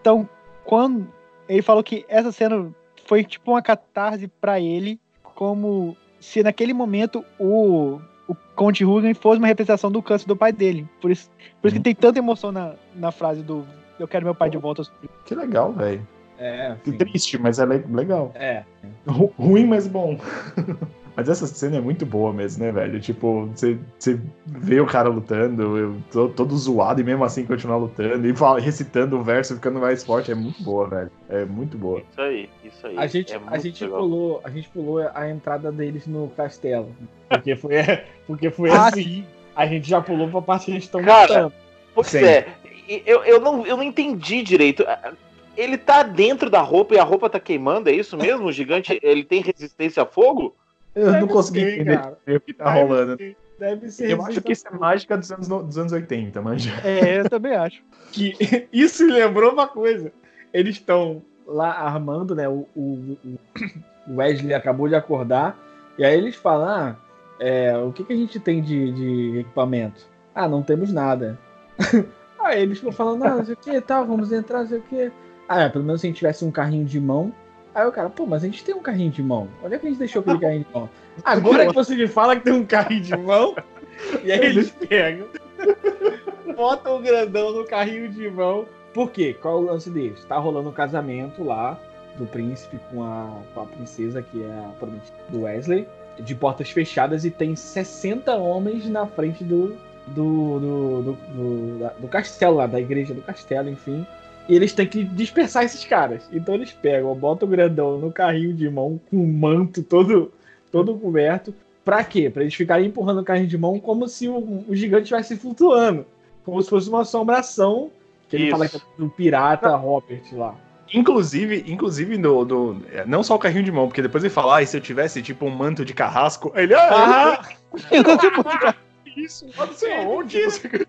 então, quando ele falou que essa cena foi tipo uma catarse pra ele, como se naquele momento o, o Conde Rugen fosse uma representação do câncer do pai dele. Por isso, por isso que Uhum. tem tanta emoção na, na frase do Eu quero meu pai de volta. Que legal, velho. É, triste, mas é le- legal. É. Ru- Ruim, mas bom. mas essa cena é muito boa mesmo, né, velho? Tipo, você vê o cara lutando, eu tô todo zoado e mesmo assim continuar lutando e fala- recitando o verso, ficando mais forte. É muito boa, velho. É muito boa. Isso aí, isso aí. A gente, é a gente legal. pulou, a gente pulou a entrada deles no castelo. Porque foi, porque foi Ah, assim. A gente já pulou pra parte que eles estão Cara, lutando. Pois Sim. é, eu, eu, não, eu não entendi direito. Ele tá dentro da roupa e a roupa tá queimando, é isso mesmo? O gigante ele tem resistência a fogo? Eu Deve não consegui ser, entender cara. o que tá Deve rolando. ser- Deve ser. Eu acho que isso é mágica dos anos, no- dos anos 80, mas É, eu também acho. que isso me lembrou uma coisa. Eles estão lá armando, né? O, o, o Wesley acabou de acordar. E aí eles falam: ah, é, o que, que a gente tem de, de equipamento? Ah, não temos nada. aí eles ficam falando: ah, não sei o que, tal, vamos entrar, não sei o que. Ah, é, pelo menos se a gente tivesse um carrinho de mão. Aí o cara, pô, mas a gente tem um carrinho de mão. Onde é que a gente deixou aquele carrinho de mão? Agora que você me fala que tem um carrinho de mão, e aí eles pegam, botam o grandão no carrinho de mão. Por quê? Qual é o lance deles? Tá rolando um casamento lá do príncipe com a, com a princesa, que é a prometida do Wesley, de portas fechadas, e tem 60 homens na frente do, do, do, do, do, do castelo lá, da igreja do castelo, enfim. E eles têm que dispersar esses caras. Então eles pegam, botam o grandão no carrinho de mão, com o manto todo, todo coberto. Pra quê? Pra eles ficarem empurrando o carrinho de mão como se o, o gigante estivesse flutuando. Como se fosse uma assombração. Que ele Isso. fala que é do pirata Robert lá. Inclusive, inclusive no, no- é, não só o carrinho de mão, porque depois ele fala, ah, e se eu tivesse tipo um manto de carrasco, ele, ah, Aham. isso, não sei aonde. não sei o que."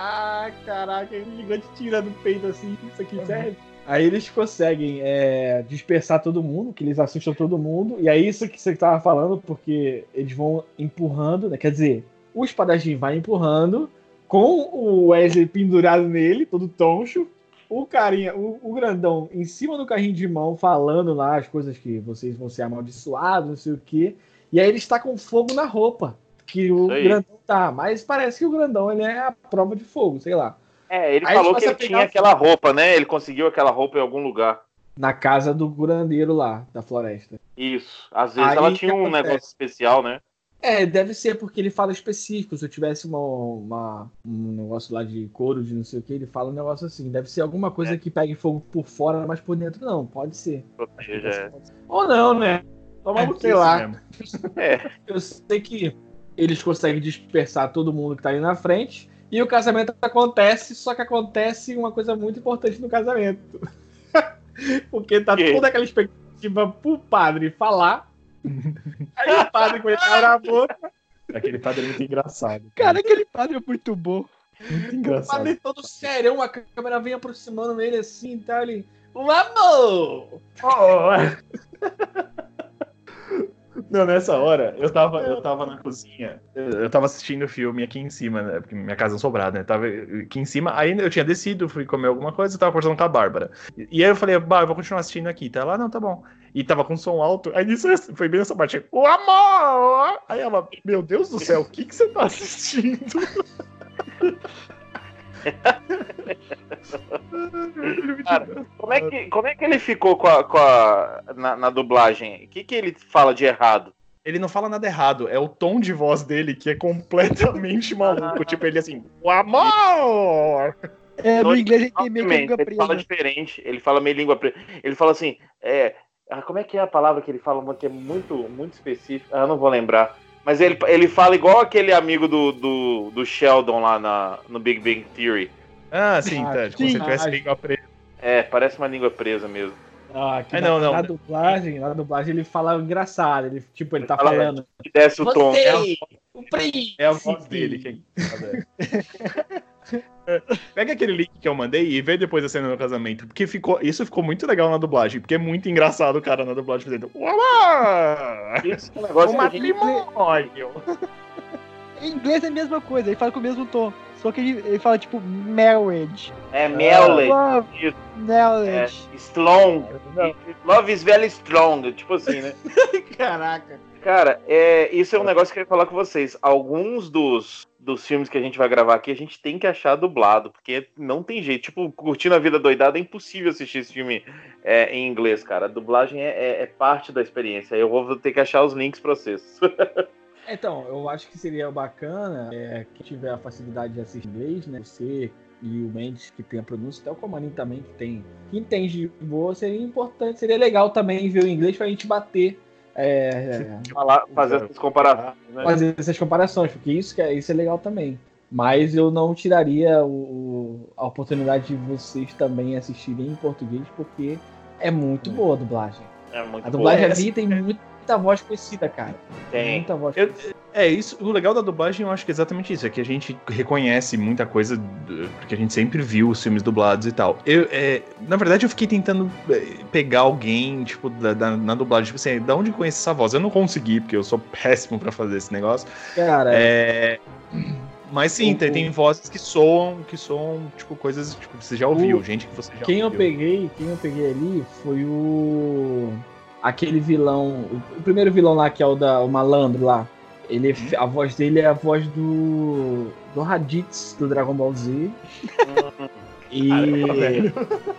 Ah, caraca, o gigante tira do peito assim, isso aqui serve. Aí eles conseguem é, dispersar todo mundo, que eles assustam todo mundo. E é isso que você tava falando, porque eles vão empurrando, né? Quer dizer, o espadachim vai empurrando, com o Wesley pendurado nele, todo toncho. O carinha, o, o grandão em cima do carrinho de mão, falando lá as coisas que vocês vão ser amaldiçoados, não sei o quê. E aí ele está com fogo na roupa. Que o grandão tá. Mas parece que o grandão ele é a prova de fogo, sei lá. É, ele Aí falou que ele tinha aquela roupa, né? Ele conseguiu aquela roupa em algum lugar. Na casa do curandeiro lá, da floresta. Isso. Às vezes Aí ela tinha um acontece? negócio especial, né? É, deve ser porque ele fala específico. Se eu tivesse uma, uma- um negócio lá de couro, de não sei o que, ele fala um negócio assim. Deve ser alguma coisa É. que pegue fogo por fora, mas por dentro não. Pode ser. Proteja, é. Ou não, né? Toma, É, sei lá. É. Eu sei que eles conseguem dispersar todo mundo que tá ali na frente. E o casamento acontece, só que acontece uma coisa muito importante no casamento. Porque tá Que? toda aquela expectativa pro padre falar. Aí o padre, quando ele a boca, Aquele padre é muito engraçado. Cara, aquele padre é muito bom. muito o engraçado. padre todo sério, a câmera vem aproximando nele assim e tal. Ele. O amor! Não, nessa hora, eu tava, eu tava na cozinha, eu tava assistindo o filme aqui em cima, né? Porque minha casa é sobrada, né? Tava aqui em cima, aí eu tinha descido, fui comer alguma coisa, eu tava conversando com a Bárbara. E, aí eu falei, Bárbara, eu vou continuar assistindo aqui, tá? Ela, não, tá bom. E tava com som alto, aí nisso foi bem nessa parte, o amor! Aí ela, meu Deus do céu, o que que você tá assistindo? Cara, Como é que, como é que ele ficou com a, com a- na, na dublagem? O que, que ele fala de errado? Ele não fala nada errado, é o tom de voz dele que é completamente maluco. Tipo, ele assim, o amor! É, no inglês gente tem meio que língua ele fala presa. diferente, ele fala meio língua presa. Ele fala assim, é, ah, como é que é a palavra que ele fala que é muito, muito específica? Ah, eu não vou lembrar. Mas ele, ele fala igual aquele amigo do, do, do Sheldon lá na, no Big Bang Theory. Ah, sim, Ah, tá. Como sim. se tivesse língua presa. É, parece uma língua presa mesmo. Ah, que É, na, não, não. na dublagem, na dublagem ele fala engraçado. Ele, tipo, ele tá Fala- falando. Que desce o tom. Você, o príncipe. É a voz dele que é engraçada. Pega aquele link que eu mandei e vê depois a cena do casamento. Porque ficou, isso ficou muito legal na dublagem. Porque é muito engraçado o cara na dublagem fazendo. O amor! Isso é um negócio O que a gente- matrimônio! Em inglês é a mesma coisa, ele fala com o mesmo tom. Só que ele, ele fala tipo marriage. É Melody. Love, Isso. É, strong. Love is very strong. Tipo assim, né? Caraca. Cara, é, isso é um negócio que eu ia falar com vocês. Alguns dos, dos filmes que a gente vai gravar aqui, a gente tem que achar dublado, porque não tem jeito. Tipo, curtindo a vida doidada, é impossível assistir esse filme é, em inglês, cara. A dublagem é, é- é parte da experiência. Eu vou ter que achar os links pra vocês. Então, eu acho que seria bacana é, que tiver a facilidade de assistir inglês, né? Você e o Mendes que tem a pronúncia, até o Comarim também que tem, que entende boa, seria importante, seria legal também ver o inglês pra gente bater, é, Falar, fazer essas comparações, né? fazer essas comparações, porque isso, que é, isso é legal também. Mas eu não tiraria o- o- a oportunidade de vocês também assistirem em português, porque é muito boa a dublagem. É muito A dublagem boa. ali tem muita voz conhecida, cara. Tem. Muita voz Eu- conhecida. É, isso, o legal da dublagem eu acho que é exatamente isso, é que a gente reconhece muita coisa, porque a gente sempre viu os filmes dublados e tal. Eu, é, na verdade, eu fiquei tentando é, pegar alguém, tipo, da, da- na dublagem, tipo assim, da onde conhece essa voz? Eu não consegui, porque eu sou péssimo pra fazer esse negócio. Cara, É, Mas sim, O- tem, tem vozes que soam, que soam, tipo, coisas tipo, que você já ouviu, gente que você já quem eu ouviu. peguei, quem eu peguei ali foi o aquele vilão, o, o primeiro vilão lá que é o da o malandro lá. Ele, a voz dele é a voz do do Raditz do Dragon Ball Z. e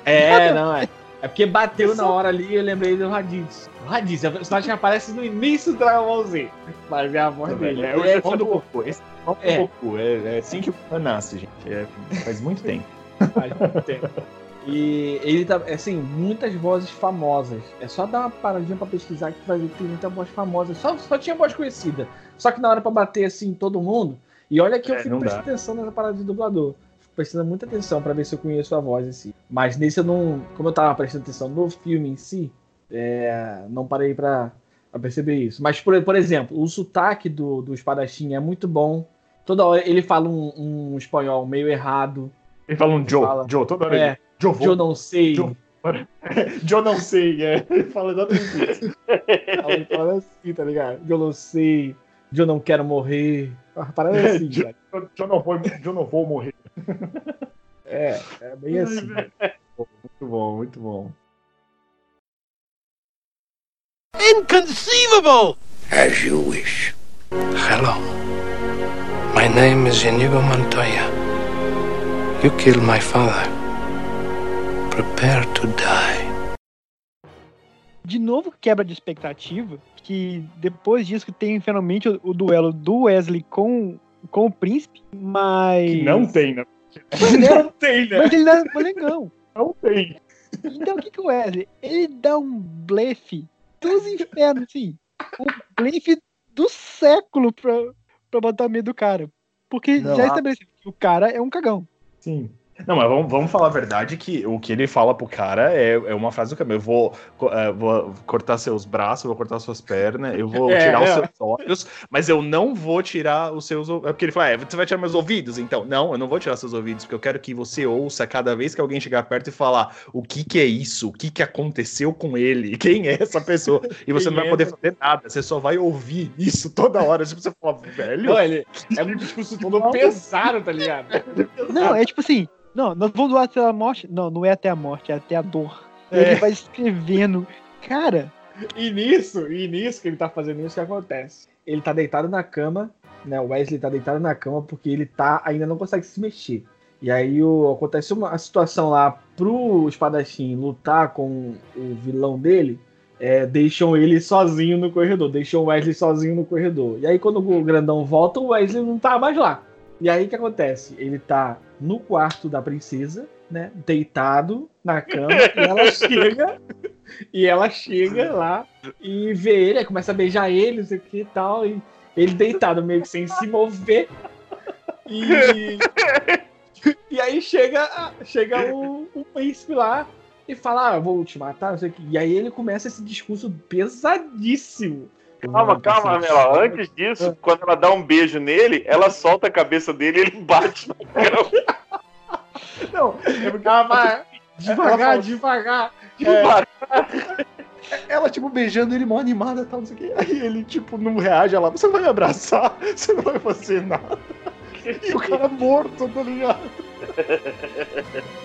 é, não é. É porque bateu na hora ali e eu lembrei do Raditz. O Raditz, é o personagem que aparece no início do Dragon Ball Z. Mas é a voz dele. É, o é irmão do Goku. Esse é o É. Goku. É, é assim que o Goku nasce, gente. É, faz muito tempo. Faz muito tempo. E ele tá, assim, muitas vozes famosas. É só dar uma paradinha pra pesquisar que tu vai ver que tem muita voz famosa. Só, só tinha voz conhecida. Só que na hora pra bater assim todo mundo. E olha que eu É, fico prestando dá. atenção nessa parada de dublador. Fico prestando muita atenção pra ver se eu conheço a voz assim. Mas nesse eu não. Como eu tava prestando atenção no filme em si, é, não parei pra, pra perceber isso. Mas, por, por exemplo, o sotaque do, do espadachim é muito bom. Toda hora ele fala um, um espanhol meio errado. Ele fala um Joe. Joe, toda hora É, ele. Joe, eu não sei. Joe. Joe não sei, é. Ele fala exatamente isso. Fala assim, tá ligado? Eu não sei, eu não quero morrer. Uma parada assim, Joe- cara. Joe não, vou, Joe não vou morrer. É, é bem assim. Muito bom, muito bom. Inconceivable! As you wish. Hello. My name is Inigo Montoya. You killed my father. Prepare to die. De novo, quebra de expectativa, que depois disso tem finalmente o, o duelo do Wesley com, com o príncipe, mas. Que não tem, né? É, Não tem, né? mas ele dá um legão. Não tem. Então o que que o Wesley? Ele dá um blefe dos infernos, assim. O blefe do século pra, pra botar medo do cara. Porque Não, já estabeleceu que o cara é um cagão. Sim. Não, mas vamos, vamos falar a verdade que o que ele fala pro cara é, é uma frase do caminho. Eu vou, eh, vou cortar seus braços, eu vou cortar suas pernas, eu vou É, tirar os é. seus olhos, mas eu não vou tirar os seus. É porque ele fala, é, você vai tirar meus ouvidos? Então, não, eu não vou tirar seus ouvidos, porque eu quero que você ouça cada vez que alguém chegar perto e falar o que que é isso, o que que aconteceu com ele, quem é essa pessoa. E você Quem não vai é poder essa- fazer nada, você só vai ouvir isso toda hora. Tipo, você fala, velho. Não, ele é um discurso todo pesado, tá ligado? Não, é tipo assim, não, nós vamos doar até a morte. Não, não é até a morte, é até a dor. É. Ele vai escrevendo. Cara, E nisso, e nisso que ele tá fazendo isso, que acontece? Ele tá deitado na cama, né? O Wesley tá deitado na cama porque ele tá ainda não consegue se mexer. E aí o, acontece uma situação lá pro espadachim lutar com o vilão dele. é, deixam ele sozinho no corredor, deixam o Wesley sozinho no corredor. E aí, quando o grandão volta, o Wesley não tá mais lá. E aí o que acontece? Ele tá no quarto da princesa, né? Deitado na cama, e ela chega. E ela chega lá e vê ele, aí começa a beijar ele, não sei o que e tal. E ele deitado, meio que sem se mover. E. E aí chega, chega o, o príncipe lá e fala: Ah, eu vou te matar, não sei o que. E aí ele começa esse discurso pesadíssimo. Calma, calma, Mela. Antes disso, quando ela dá um beijo nele, ela solta a cabeça dele e ele bate no cão. Não, é porque ela vai devagar, fala- devagar. Devagar. Ela, tipo, beijando ele, mó animada e tal, não sei o quê. Aí ele, tipo, não reage. Ela, você vai me abraçar? Você não vai fazer nada. E o cara morto, tá ligado?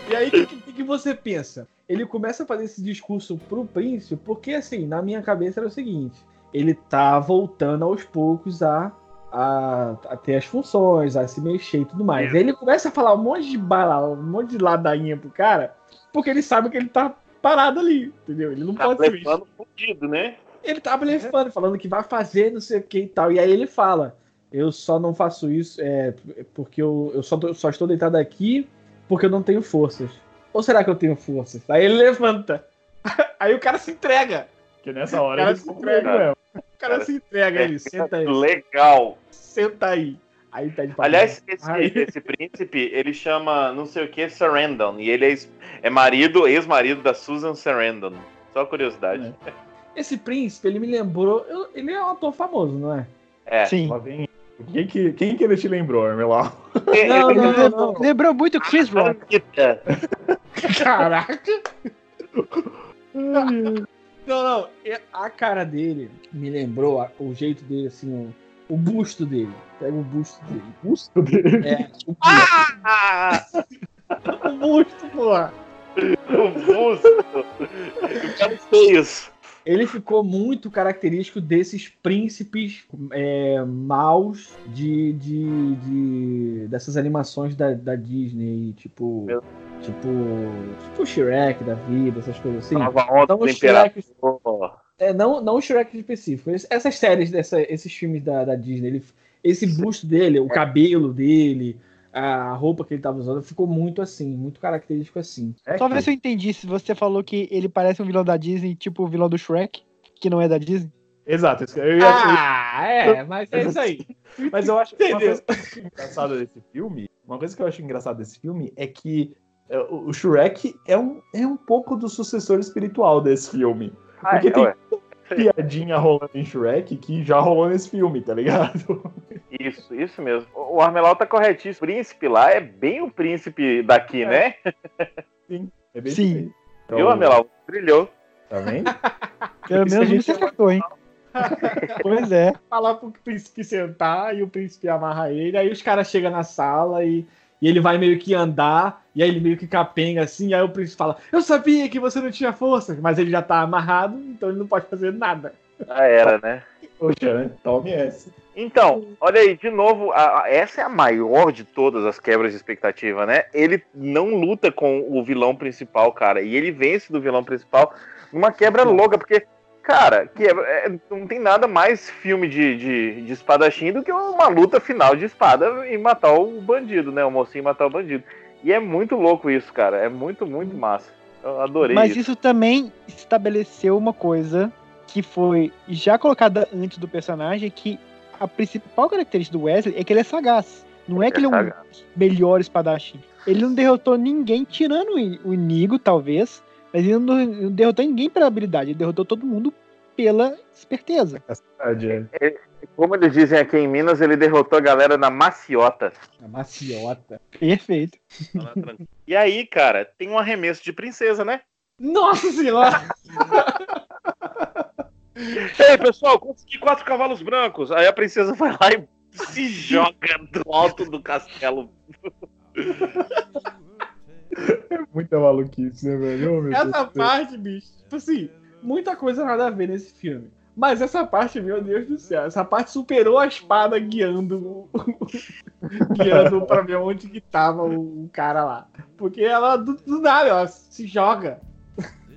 E aí, o que, que, que você pensa? Ele começa a fazer esse discurso pro príncipe, porque, assim, na minha cabeça era o seguinte: ele tá voltando aos poucos a, a, a ter as funções, a se mexer e tudo mais. Aí ele começa a falar um monte de bala, um monte de ladainha pro cara, porque ele sabe que ele tá parado ali, entendeu? Ele não Tá pode se mexer. levando fudido, né? Ele tá blefando, falando que vai fazer não sei o que e tal. E aí ele fala: Eu só não faço isso é, porque eu, eu só, tô- só estou deitado aqui porque eu não tenho forças. Ou será que eu tenho forças? Aí ele levanta. Aí o cara se entrega. Porque nessa O hora cara ele se entrega. mesmo. O cara se entrega ele, senta aí. Legal. Senta aí. Aí tá de Aliás, esse, Aí- esse príncipe, ele chama não sei o que Sarandon. E ele é, é marido, ex-marido da Susan Sarandon. Só curiosidade. Esse príncipe, ele me lembrou. eu- ele é um ator famoso, não é? É. Sim. Quem que, quem que ele te lembrou, Armelau? Não, não, lem- não. Lembrou muito Chris Rock. Caraca! Não, não. A cara dele me lembrou o jeito dele, assim, o, o busto dele. Pega o busto dele. Busto dele. É, o, Ah! o busto, porra. O busto. Ficaram feios. Ele ficou muito característico desses príncipes é, maus de, de, de- dessas animações da, da Disney, tipo, Meu. Tipo, tipo o Shrek da vida, essas coisas assim. Nova onda Então, Shrek, é, não, não o Shrek específico, es- essas séries, dessa, esses filmes da, da Disney, ele- esse busto dele, o cabelo dele, a roupa que ele tava usando, ficou muito assim, muito característico assim. É Só que- ver se eu entendi. Se você falou que ele parece um vilão da Disney, tipo o vilão do Shrek, que não é da Disney. Exato. isso que Eu ia, Ah, é, mas é isso aí. Mas eu acho que uma coisa que eu acho engraçada desse filme, uma coisa que eu acho engraçada desse filme é que o o Shrek é um, é um pouco do sucessor espiritual desse filme. Ah, Porque é, tem ué. piadinha rolando em Shrek que já rolou nesse filme, tá ligado? Isso, isso mesmo. O Armelau tá corretíssimo. O príncipe lá é bem o príncipe daqui, né? É bem Sim. Então, Viu, Armelau? Brilhou. Tá vendo? Pelo menos você acertou, hein? pois é. falar pro príncipe sentar e o príncipe amarra ele. Aí os caras chegam na sala e, e ele vai meio que andar, e aí ele meio que capenga assim. E aí o príncipe fala: Eu sabia que você não tinha força, mas ele já tá amarrado, então ele não pode fazer nada. Já era, né? Poxa, né? Tome essa. Então, olha aí, de novo, a- a- essa é a maior de todas as quebras de expectativa, né? Ele não luta com o vilão principal, cara, e ele vence do vilão principal numa quebra louca, porque, cara, quebra, é, não tem nada mais filme de, de, de espadachim do que uma luta final de espada e matar o bandido, né? O mocinho matar o bandido. E é muito louco isso, cara, é muito, muito massa. Eu adorei Mas isso. isso também estabeleceu uma coisa que foi já colocada antes do personagem, que a principal característica do Wesley é que ele é sagaz. Não é que ele é um sagaz. melhor espadachim. Ele não derrotou ninguém, tirando o I- o Inigo, talvez, mas ele não não derrotou ninguém pela habilidade, ele derrotou todo mundo pela esperteza. Verdade, é. Como eles dizem aqui em Minas, ele derrotou a galera na maciota. A maciota. Perfeito. E aí, cara, tem um arremesso de princesa, né? Nossa senhora! Ei, pessoal, consegui quatro cavalos brancos. Aí a princesa vai lá e se joga do alto do castelo. Muita maluquice, né, velho? Essa parte, bicho, tipo assim, muita coisa nada a ver nesse filme. Mas essa parte, meu Deus do céu, essa parte superou a espada guiando o- guiando pra ver onde que tava o, o cara lá. Porque ela, do, do nada, ela se joga.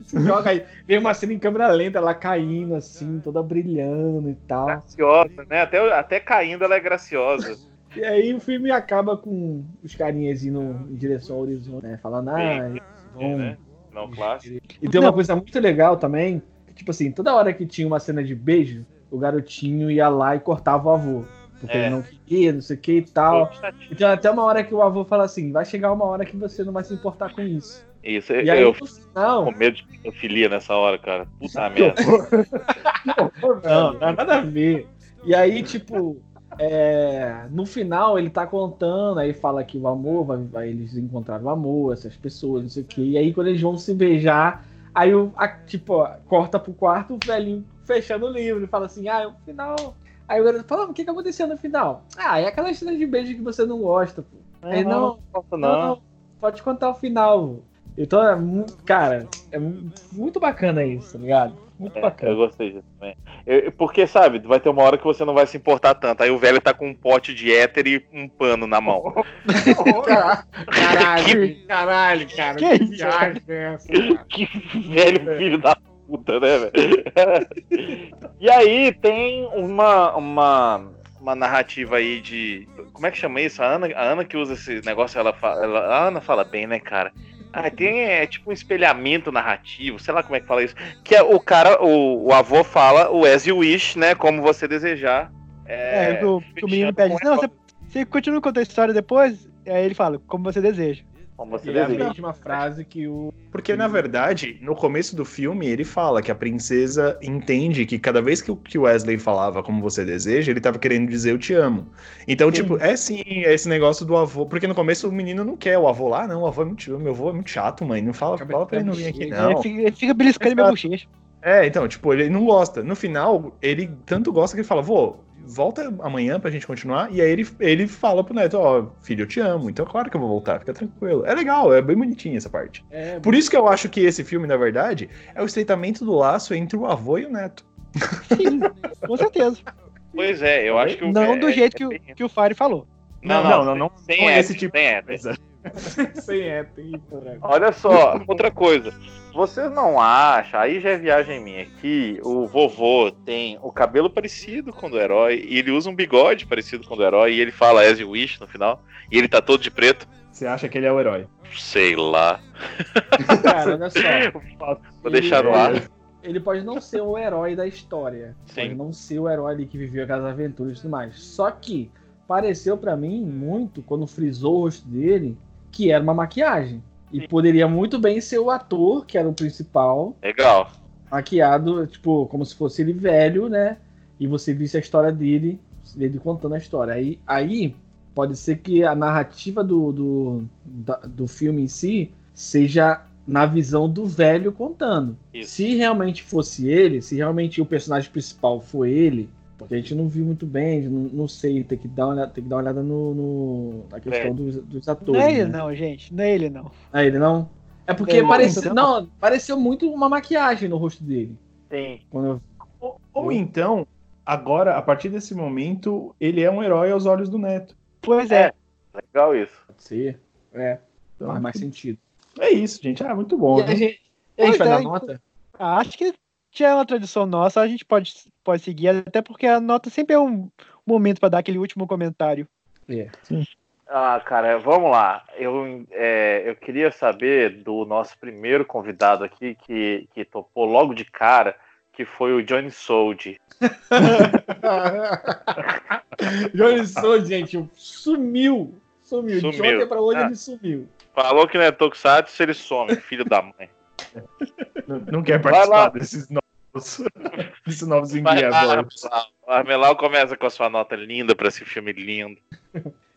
Se joga aí. Vem uma cena em câmera lenta, ela caindo assim, toda brilhando e tal. Graciosa, né? Até, até caindo ela é graciosa. E aí o filme acaba com os carinhas indo em direção ao horizonte, né? Falando, ah, eles vão né? Não clássico. E tem uma coisa muito legal também, que, tipo assim, toda hora que tinha uma cena de beijo, o garotinho ia lá e cortava o avô. Porque É. ele não queria, não sei o que e tal. Então até uma hora que o avô fala assim, vai chegar uma hora que você não vai se importar com isso. Isso, E aí eu no fico final. com medo de pedofilia nessa hora, cara. Puta merda. Não, não é nada a ver. E aí, tipo, é, no final ele tá contando, aí fala que o amor, vai, vai- eles encontraram o amor, essas pessoas, não sei o quê. E aí quando eles vão se beijar, aí o, a- tipo, ó, corta pro quarto, o velhinho fechando o livro e fala assim, ah, é o final. Aí o garoto fala, "Ah, o que que aconteceu no final? Ah, é aquela cena de beijo que você não gosta, pô. Aí, não, não, não, não, pode contar o final. Então é muito, cara, é mu- muito bacana isso, tá ligado? Muito É, bacana. eu gostei disso também. Eu- porque, sabe, vai ter uma hora que você não vai se importar tanto. Aí o velho tá com um pote de éter e um pano na mão. Caralho, caralho, cara. Que isso? viagem é essa, cara? que velho filho da puta, né, velho? e aí tem uma, uma, uma narrativa aí de. Como é que chama isso? A Ana, a Ana que usa esse negócio, ela fala. ela- a Ana fala bem, né, cara? Ah, tem é, tipo um espelhamento narrativo, sei lá como é que fala isso. Que é o cara, o, o avô fala o as you wish, né? Como você desejar. É, que o, o menino pede, não, você, você continua contando a história depois? Aí ele fala, como você deseja. Como você É a mesma frase que o. Porque, na verdade, no começo do filme, ele fala que a princesa entende que cada vez que o Wesley falava como você deseja, ele tava querendo dizer eu te amo. Então, Sim. tipo, é sim, é esse negócio do avô. Porque no começo o menino não quer o avô lá, não. O avô é muito, meu avô é muito chato, mãe. Não fala, fala pra ele não vir aqui, não. Ele fica, ele fica beliscando minha bochecha. É, então, tipo, ele não gosta. No final, ele tanto gosta que ele fala, vô, volta amanhã pra gente continuar. E aí ele, ele fala pro neto, ó, filho, eu te amo. Então, claro que eu vou voltar, fica tranquilo. É legal, é bem bonitinho essa parte. É, Por isso que eu acho que esse filme, na verdade, é o estreitamento do laço entre o avô e o neto. Sim, com certeza. Pois é, eu acho que o- Não é- do jeito é que, bem- o, que o Fire falou. Não, Não, não, não, não, não é hétero, esse tipo de coisa. sem é. Olha só, outra coisa. Vocês não acham, aí já é viagem minha, que o vovô tem o cabelo parecido com o do herói, e ele usa um bigode parecido com o do herói, e ele fala As You Wish no final, e ele tá todo de preto? Você acha que ele é o herói? Sei lá. Cara, olha só. Vou deixar no ar. Ele pode não ser o herói da história. Pode Sim. não ser o herói ali que viveu aquelas aventuras e tudo mais. Só que pareceu pra mim muito, quando frisou o rosto dele, que era uma maquiagem. E poderia muito bem ser o ator, que era o principal, Legal. maquiado, tipo, como se fosse ele velho, né? E você visse a história dele, ele contando a história. Aí, aí pode ser que a narrativa do, do, da- do filme em si seja na visão do velho contando. Isso. Se realmente fosse ele, se realmente o personagem principal for ele, porque a gente não viu muito bem, não, não sei, tem que dar uma olhada, tem que dar uma olhada no, no- na questão É. dos, dos Não atores. é ele, né? não, gente. Não é ele, não. É ele não? É porque É, pareceu, não. não, pareceu muito uma maquiagem no rosto dele. Sim. Quando eu Ou, ou então, agora, a partir desse momento, ele é um herói aos olhos do neto. Pois é. Legal isso. Pode ser. É, Então, faz mais sentido. é isso, gente. Ah, muito bom. E a né? gente, e a gente vai é, dar então- nota? Ah, Acho que já é uma tradição nossa, a gente pode, pode seguir, até porque a nota sempre é um momento para dar aquele último comentário. É. Ah, cara, vamos lá. Eu, é, eu queria saber do nosso primeiro convidado aqui, que, que topou logo de cara, que foi o Johnny Soldi. Johnny Soul, gente, sumiu. Sumiu. Sumiu. De ontem pra hoje Ah. ele sumiu. Falou que não é Tokusatsu, ele some, filho da mãe. Não, não quer participar desses novos, desses novos lá, enviados. Armelau. Começa com a sua nota linda pra esse filme lindo.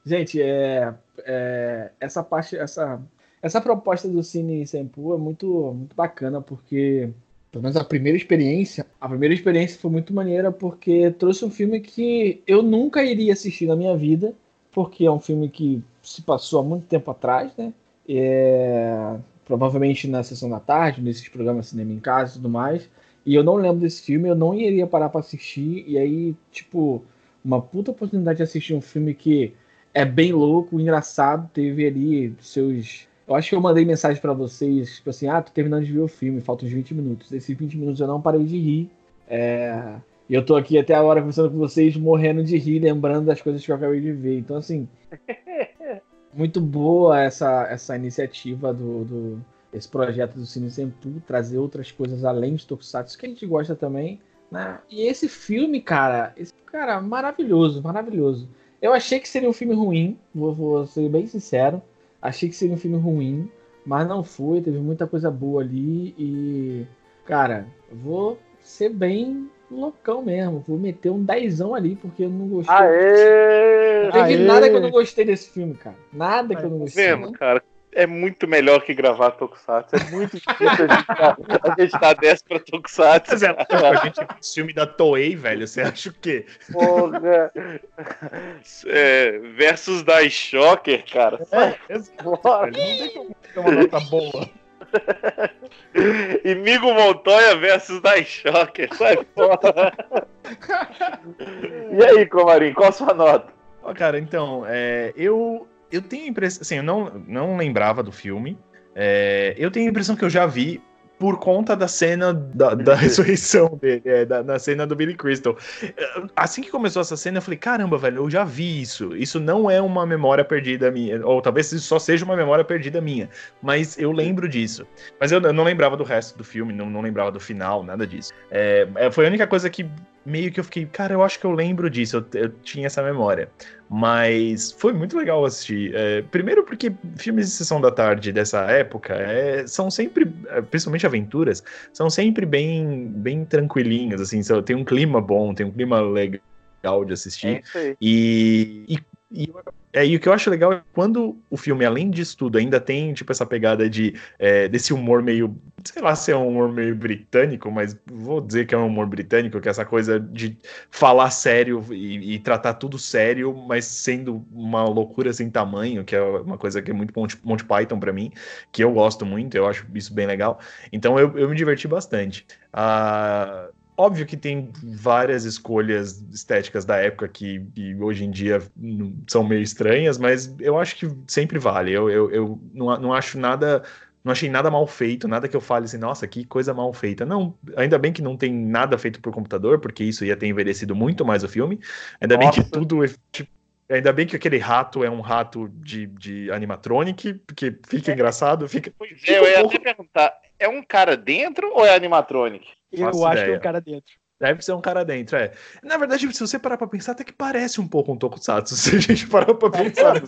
Gente, é, é, essa parte, essa, essa proposta do Cine Sampu é muito, muito bacana, porque, pelo menos a primeira experiência, a primeira experiência foi muito maneira, porque trouxe um filme que eu nunca iria assistir na minha vida, porque é um filme que se passou há muito tempo atrás, né? É, provavelmente na sessão da tarde, nesses programas Cinema em Casa e tudo mais. E eu não lembro desse filme, eu não iria parar pra assistir. E aí, tipo, uma puta oportunidade de assistir um filme que é bem louco, engraçado. Teve ali seus. Eu acho que eu mandei mensagem pra vocês, tipo assim, ah, tô terminando de ver o filme, faltam uns 20 minutos. Esses 20 minutos eu não parei de rir. É, E eu tô aqui até agora conversando com vocês, morrendo de rir, lembrando das coisas que eu acabei de ver. Então, assim, muito boa essa, essa iniciativa do, do esse projeto do Cine Sempu, trazer outras coisas além de Tokusatsu que a gente gosta também, né? E esse filme, cara, esse cara maravilhoso, maravilhoso. Eu achei que seria um filme ruim, vou, vou ser bem sincero. Achei que seria um filme ruim, mas não foi, teve muita coisa boa ali e cara, vou ser bem loucão mesmo, vou meter um dezão ali porque eu não gostei. Aê! Não teve Aê! nada que eu não gostei desse filme, cara. Nada que eu não Tá gostei. vendo, cara? É muito melhor que gravar Tokusatsu. É muito difícil a gente dar, a gente dar 10 pra Tokusatsu. Mas é, cara. a gente fez filme da Toei, velho. Você acha o quê? Porra. É, versus da Shocker, cara. Fora. Velho, Não tem como ter uma nota boa. E Migo Montoya versus da Shocker. Sai fora. E aí, Comarim, qual a sua nota? Ó, cara, então, é, eu, eu tenho a impressão. Assim, eu não, não lembrava do filme. É, eu tenho a impressão que eu já vi por conta da cena da, da ressurreição dele, é, da, da cena do Billy Crystal. É, Assim que começou essa cena, eu falei: caramba, velho, eu já vi isso. Isso não é uma memória perdida minha. Ou talvez isso só seja uma memória perdida minha. Mas eu lembro disso. Mas eu, eu não lembrava do resto do filme, não, não lembrava do final, nada disso. É, é, foi a única coisa que meio que eu fiquei, cara, eu acho que eu lembro disso, eu, eu tinha essa memória. Mas foi muito legal assistir. É, primeiro porque filmes de sessão da tarde dessa época é, são sempre, é, principalmente aventuras, são sempre bem, bem tranquilinhos, assim, tem um clima bom, tem um clima legal de assistir. É. E, e, e, é, e o que eu acho legal é quando o filme, além disso tudo, ainda tem tipo essa pegada de é, desse humor meio, sei lá se é um humor meio britânico, mas vou dizer que é um humor britânico, que é essa coisa de falar sério e, e tratar tudo sério, mas sendo uma loucura sem tamanho, que é uma coisa que é muito Monty, Monty Python pra mim, que eu gosto muito, eu acho isso bem legal. Então eu, eu me diverti bastante. Ah, Óbvio que tem várias escolhas estéticas da época que, hoje em dia não- são meio estranhas, mas eu acho que sempre vale. Eu, eu, eu não, não acho nada. Não achei nada mal feito, nada que eu fale assim, nossa, que coisa mal feita. Não, ainda bem que não tem nada feito por computador, porque isso ia ter envelhecido muito mais o filme. Ainda bem que Nossa. tudo. É, tipo, Ainda bem que aquele rato é um rato de, de animatronic, porque fica engraçado, fica. Pois é, eu ia até perguntar, é um cara dentro ou é animatronic? Eu Faço acho que é ideia. o cara dentro. Deve ser um cara dentro, é. Na verdade, se você parar pra pensar, até que parece um pouco um Tokusatsu. Se a gente parar pra pensar.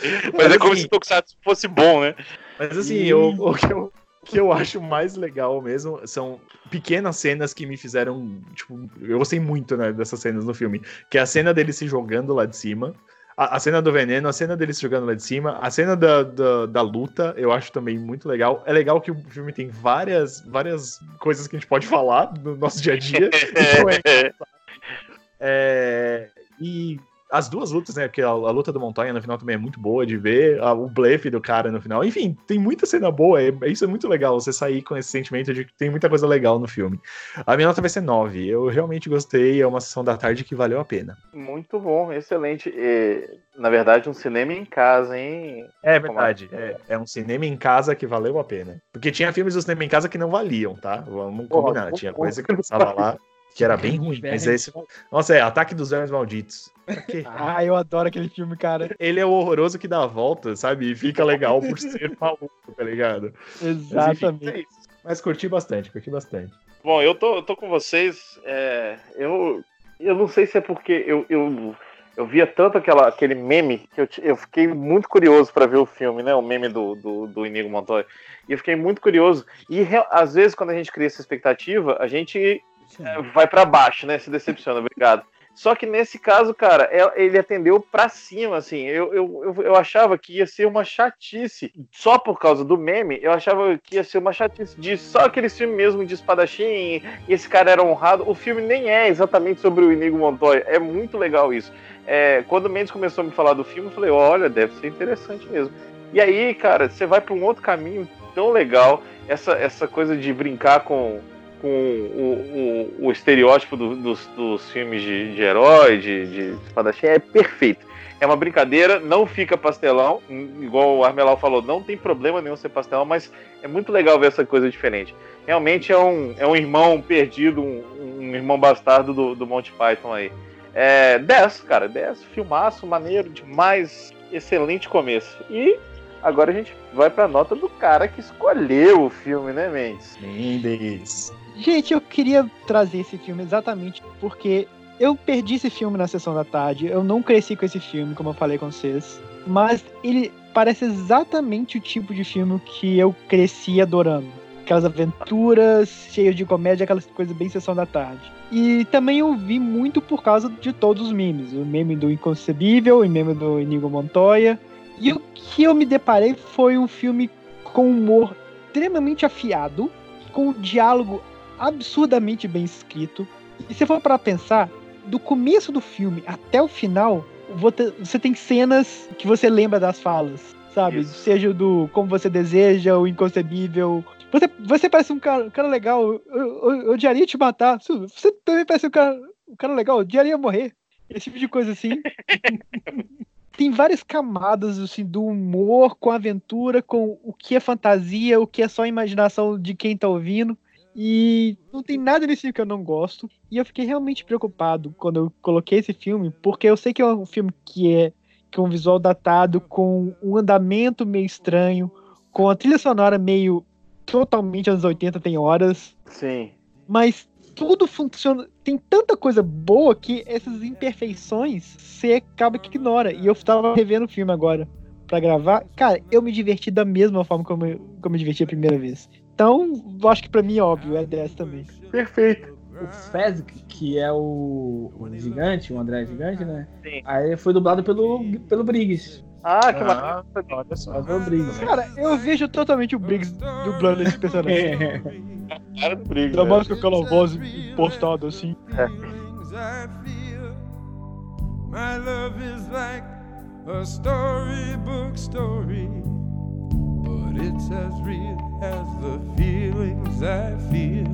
Vendo? Mas é como assim, se o Tokusatsu fosse bom, né? Mas assim, eu- o, que eu, o que eu acho mais legal mesmo são pequenas cenas que me fizeram. Tipo, eu gostei muito né, dessas cenas no filme. Que é a cena dele se jogando lá de cima. A, a cena do veneno, a cena dele se jogando lá de cima, a cena da, da, da luta, eu acho também muito legal. É legal que o filme tem várias, várias coisas que a gente pode falar no nosso dia a dia. Então é É, e as duas lutas, né? Porque a, a luta do Montanha no final também é muito boa de ver, a- o blefe do cara no final. Enfim, tem muita cena boa. é- isso é muito legal, você sair com esse sentimento de que tem muita coisa legal no filme. A minha nota vai ser 9. Eu realmente gostei, é uma sessão da tarde que valeu a pena. Muito bom, excelente. E, na verdade, um cinema em casa, hein? É verdade, é, é um cinema em casa que valeu a pena. Porque tinha filmes do cinema em casa que não valiam, tá? Vamos Porra, combinar. Tinha porra. coisa que passava lá que era bem ruim. Mas esse. Nossa, é Ataque dos Vermes Malditos. Ah, eu adoro aquele filme, cara. ele é o horroroso que dá a volta, sabe? E fica legal por ser maluco, tá ligado? Mas, enfim, Exatamente. é isso. Mas curti bastante, curti bastante. Bom, eu tô, eu tô com vocês. é, eu, eu não sei se é porque eu, eu, eu via tanto aquela, aquele meme que eu, eu fiquei muito curioso pra ver o filme, né? O meme do, do, do Inigo Montoya. E eu fiquei muito curioso. E re- às vezes, quando a gente cria essa expectativa, a gente é, vai pra baixo, né? Se decepciona, obrigado. Só que nesse caso, cara, é- ele atendeu pra cima, assim. Eu, eu, eu, achava que ia ser uma chatice. Só por causa do meme, eu achava que ia ser uma chatice de só aquele filme mesmo de espadachim esse cara era honrado. O filme nem é exatamente sobre o Inigo Montoya. É muito legal isso. É, quando o Mendes começou a me falar do filme, eu falei, olha, deve ser interessante mesmo. E aí, cara, você vai pra um outro caminho tão legal. Essa, essa coisa de brincar com, com o, o, o estereótipo do- dos, dos filmes de, de herói, de, de espadachim, é perfeito. É uma brincadeira, não fica pastelão, igual o Armelau falou, não tem problema nenhum ser pastelão, mas é muito legal ver essa coisa diferente. Realmente é um, é um irmão perdido, um, um irmão bastardo do, do Monty Python aí. É, 10, cara, 10, filmaço, maneiro demais, excelente começo. E agora a gente vai pra nota do cara que escolheu o filme, né, Mendes? Mendes. Gente, eu queria trazer esse filme exatamente porque eu perdi esse filme na sessão da tarde. Eu não cresci com esse filme, como eu falei com vocês. Mas ele parece exatamente o tipo de filme que eu cresci adorando. Aquelas aventuras cheias de comédia, aquelas coisas bem sessão da tarde. E também eu vi muito por causa de todos os memes. O meme do Inconcebível, o meme do Inigo Montoya. E o que eu me deparei foi um filme com humor extremamente afiado, com um diálogo absurdamente bem escrito. E se for para pensar, do começo do filme até o final, vo- você tem cenas que você lembra das falas, sabe? Isso. Seja do como você deseja, o inconcebível. Você, você parece um cara, um cara legal, eu, eu, eu odiaria te matar. Você também parece um cara, um cara legal, eu odiaria morrer. Esse tipo de coisa assim. tem várias camadas assim do humor com a aventura, com o que é fantasia, o que é só imaginação de quem tá ouvindo. E não tem nada nesse filme que eu não gosto. E eu fiquei realmente preocupado quando eu coloquei esse filme, porque eu sei que é um filme que é com um visual datado, com um andamento meio estranho, com a trilha sonora meio totalmente anos 80 tem horas, Sim. mas tudo funciona. Tem tanta coisa boa que essas imperfeições você acaba que ignora. E eu tava revendo o filme agora pra gravar. Cara, eu me diverti da mesma forma como eu, como eu me diverti a primeira vez. Então, eu acho que pra mim é óbvio, é 10 também. Perfeito. O Fezzik, que é o, o gigante, o André Gigante, né? Sim. Aí foi dublado pelo, pelo Briggs. Ah, que Ah, maravilha. olha só. Mas foi o Briggs. Cara, eu vejo totalmente o Briggs dublando esse personagem. Cara do Briggs, Ainda né? com aquela voz impostada assim. feel. My love is like a storybook story, it's as real as the feelings I feel.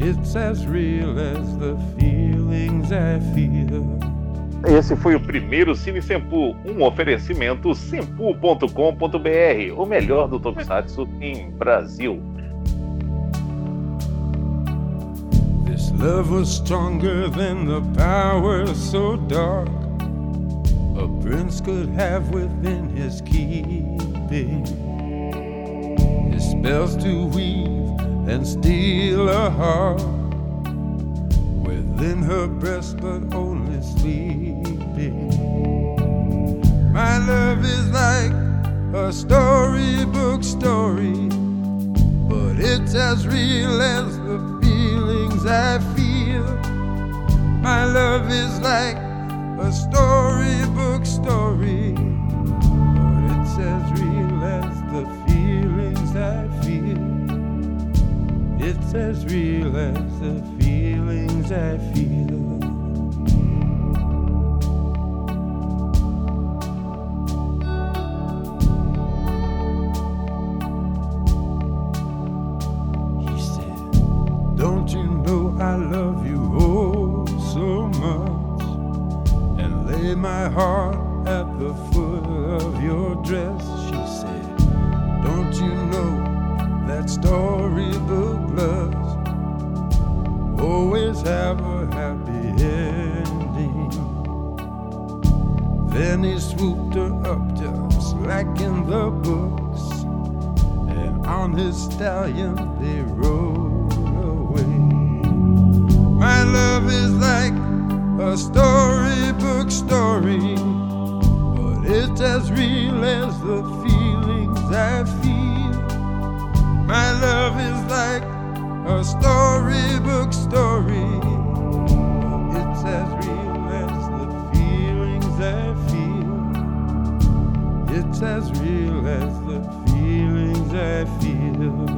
It's as real as the feelings I feel. Esse foi o primeiro Cine Sempu, um oferecimento sempu.com.br, o melhor do Tokusatsu em Brasil. This love was stronger than the power so dark a prince could have within his keeping. His spells to weave and steal a heart within her breast, but only sleeping. My love is like a storybook story but it's as real as the feelings I feel. My love is like a storybook story, As real as the feelings I feel. He said, Don't you know I love you oh so much? And lay my heart at the foot of your dress. Then he swooped her up just like in the books and on his stallion they rode away. My love is like a storybook story, but it's as real as the feelings I feel. My love is like a storybook story. it's as real as the feelings I feel.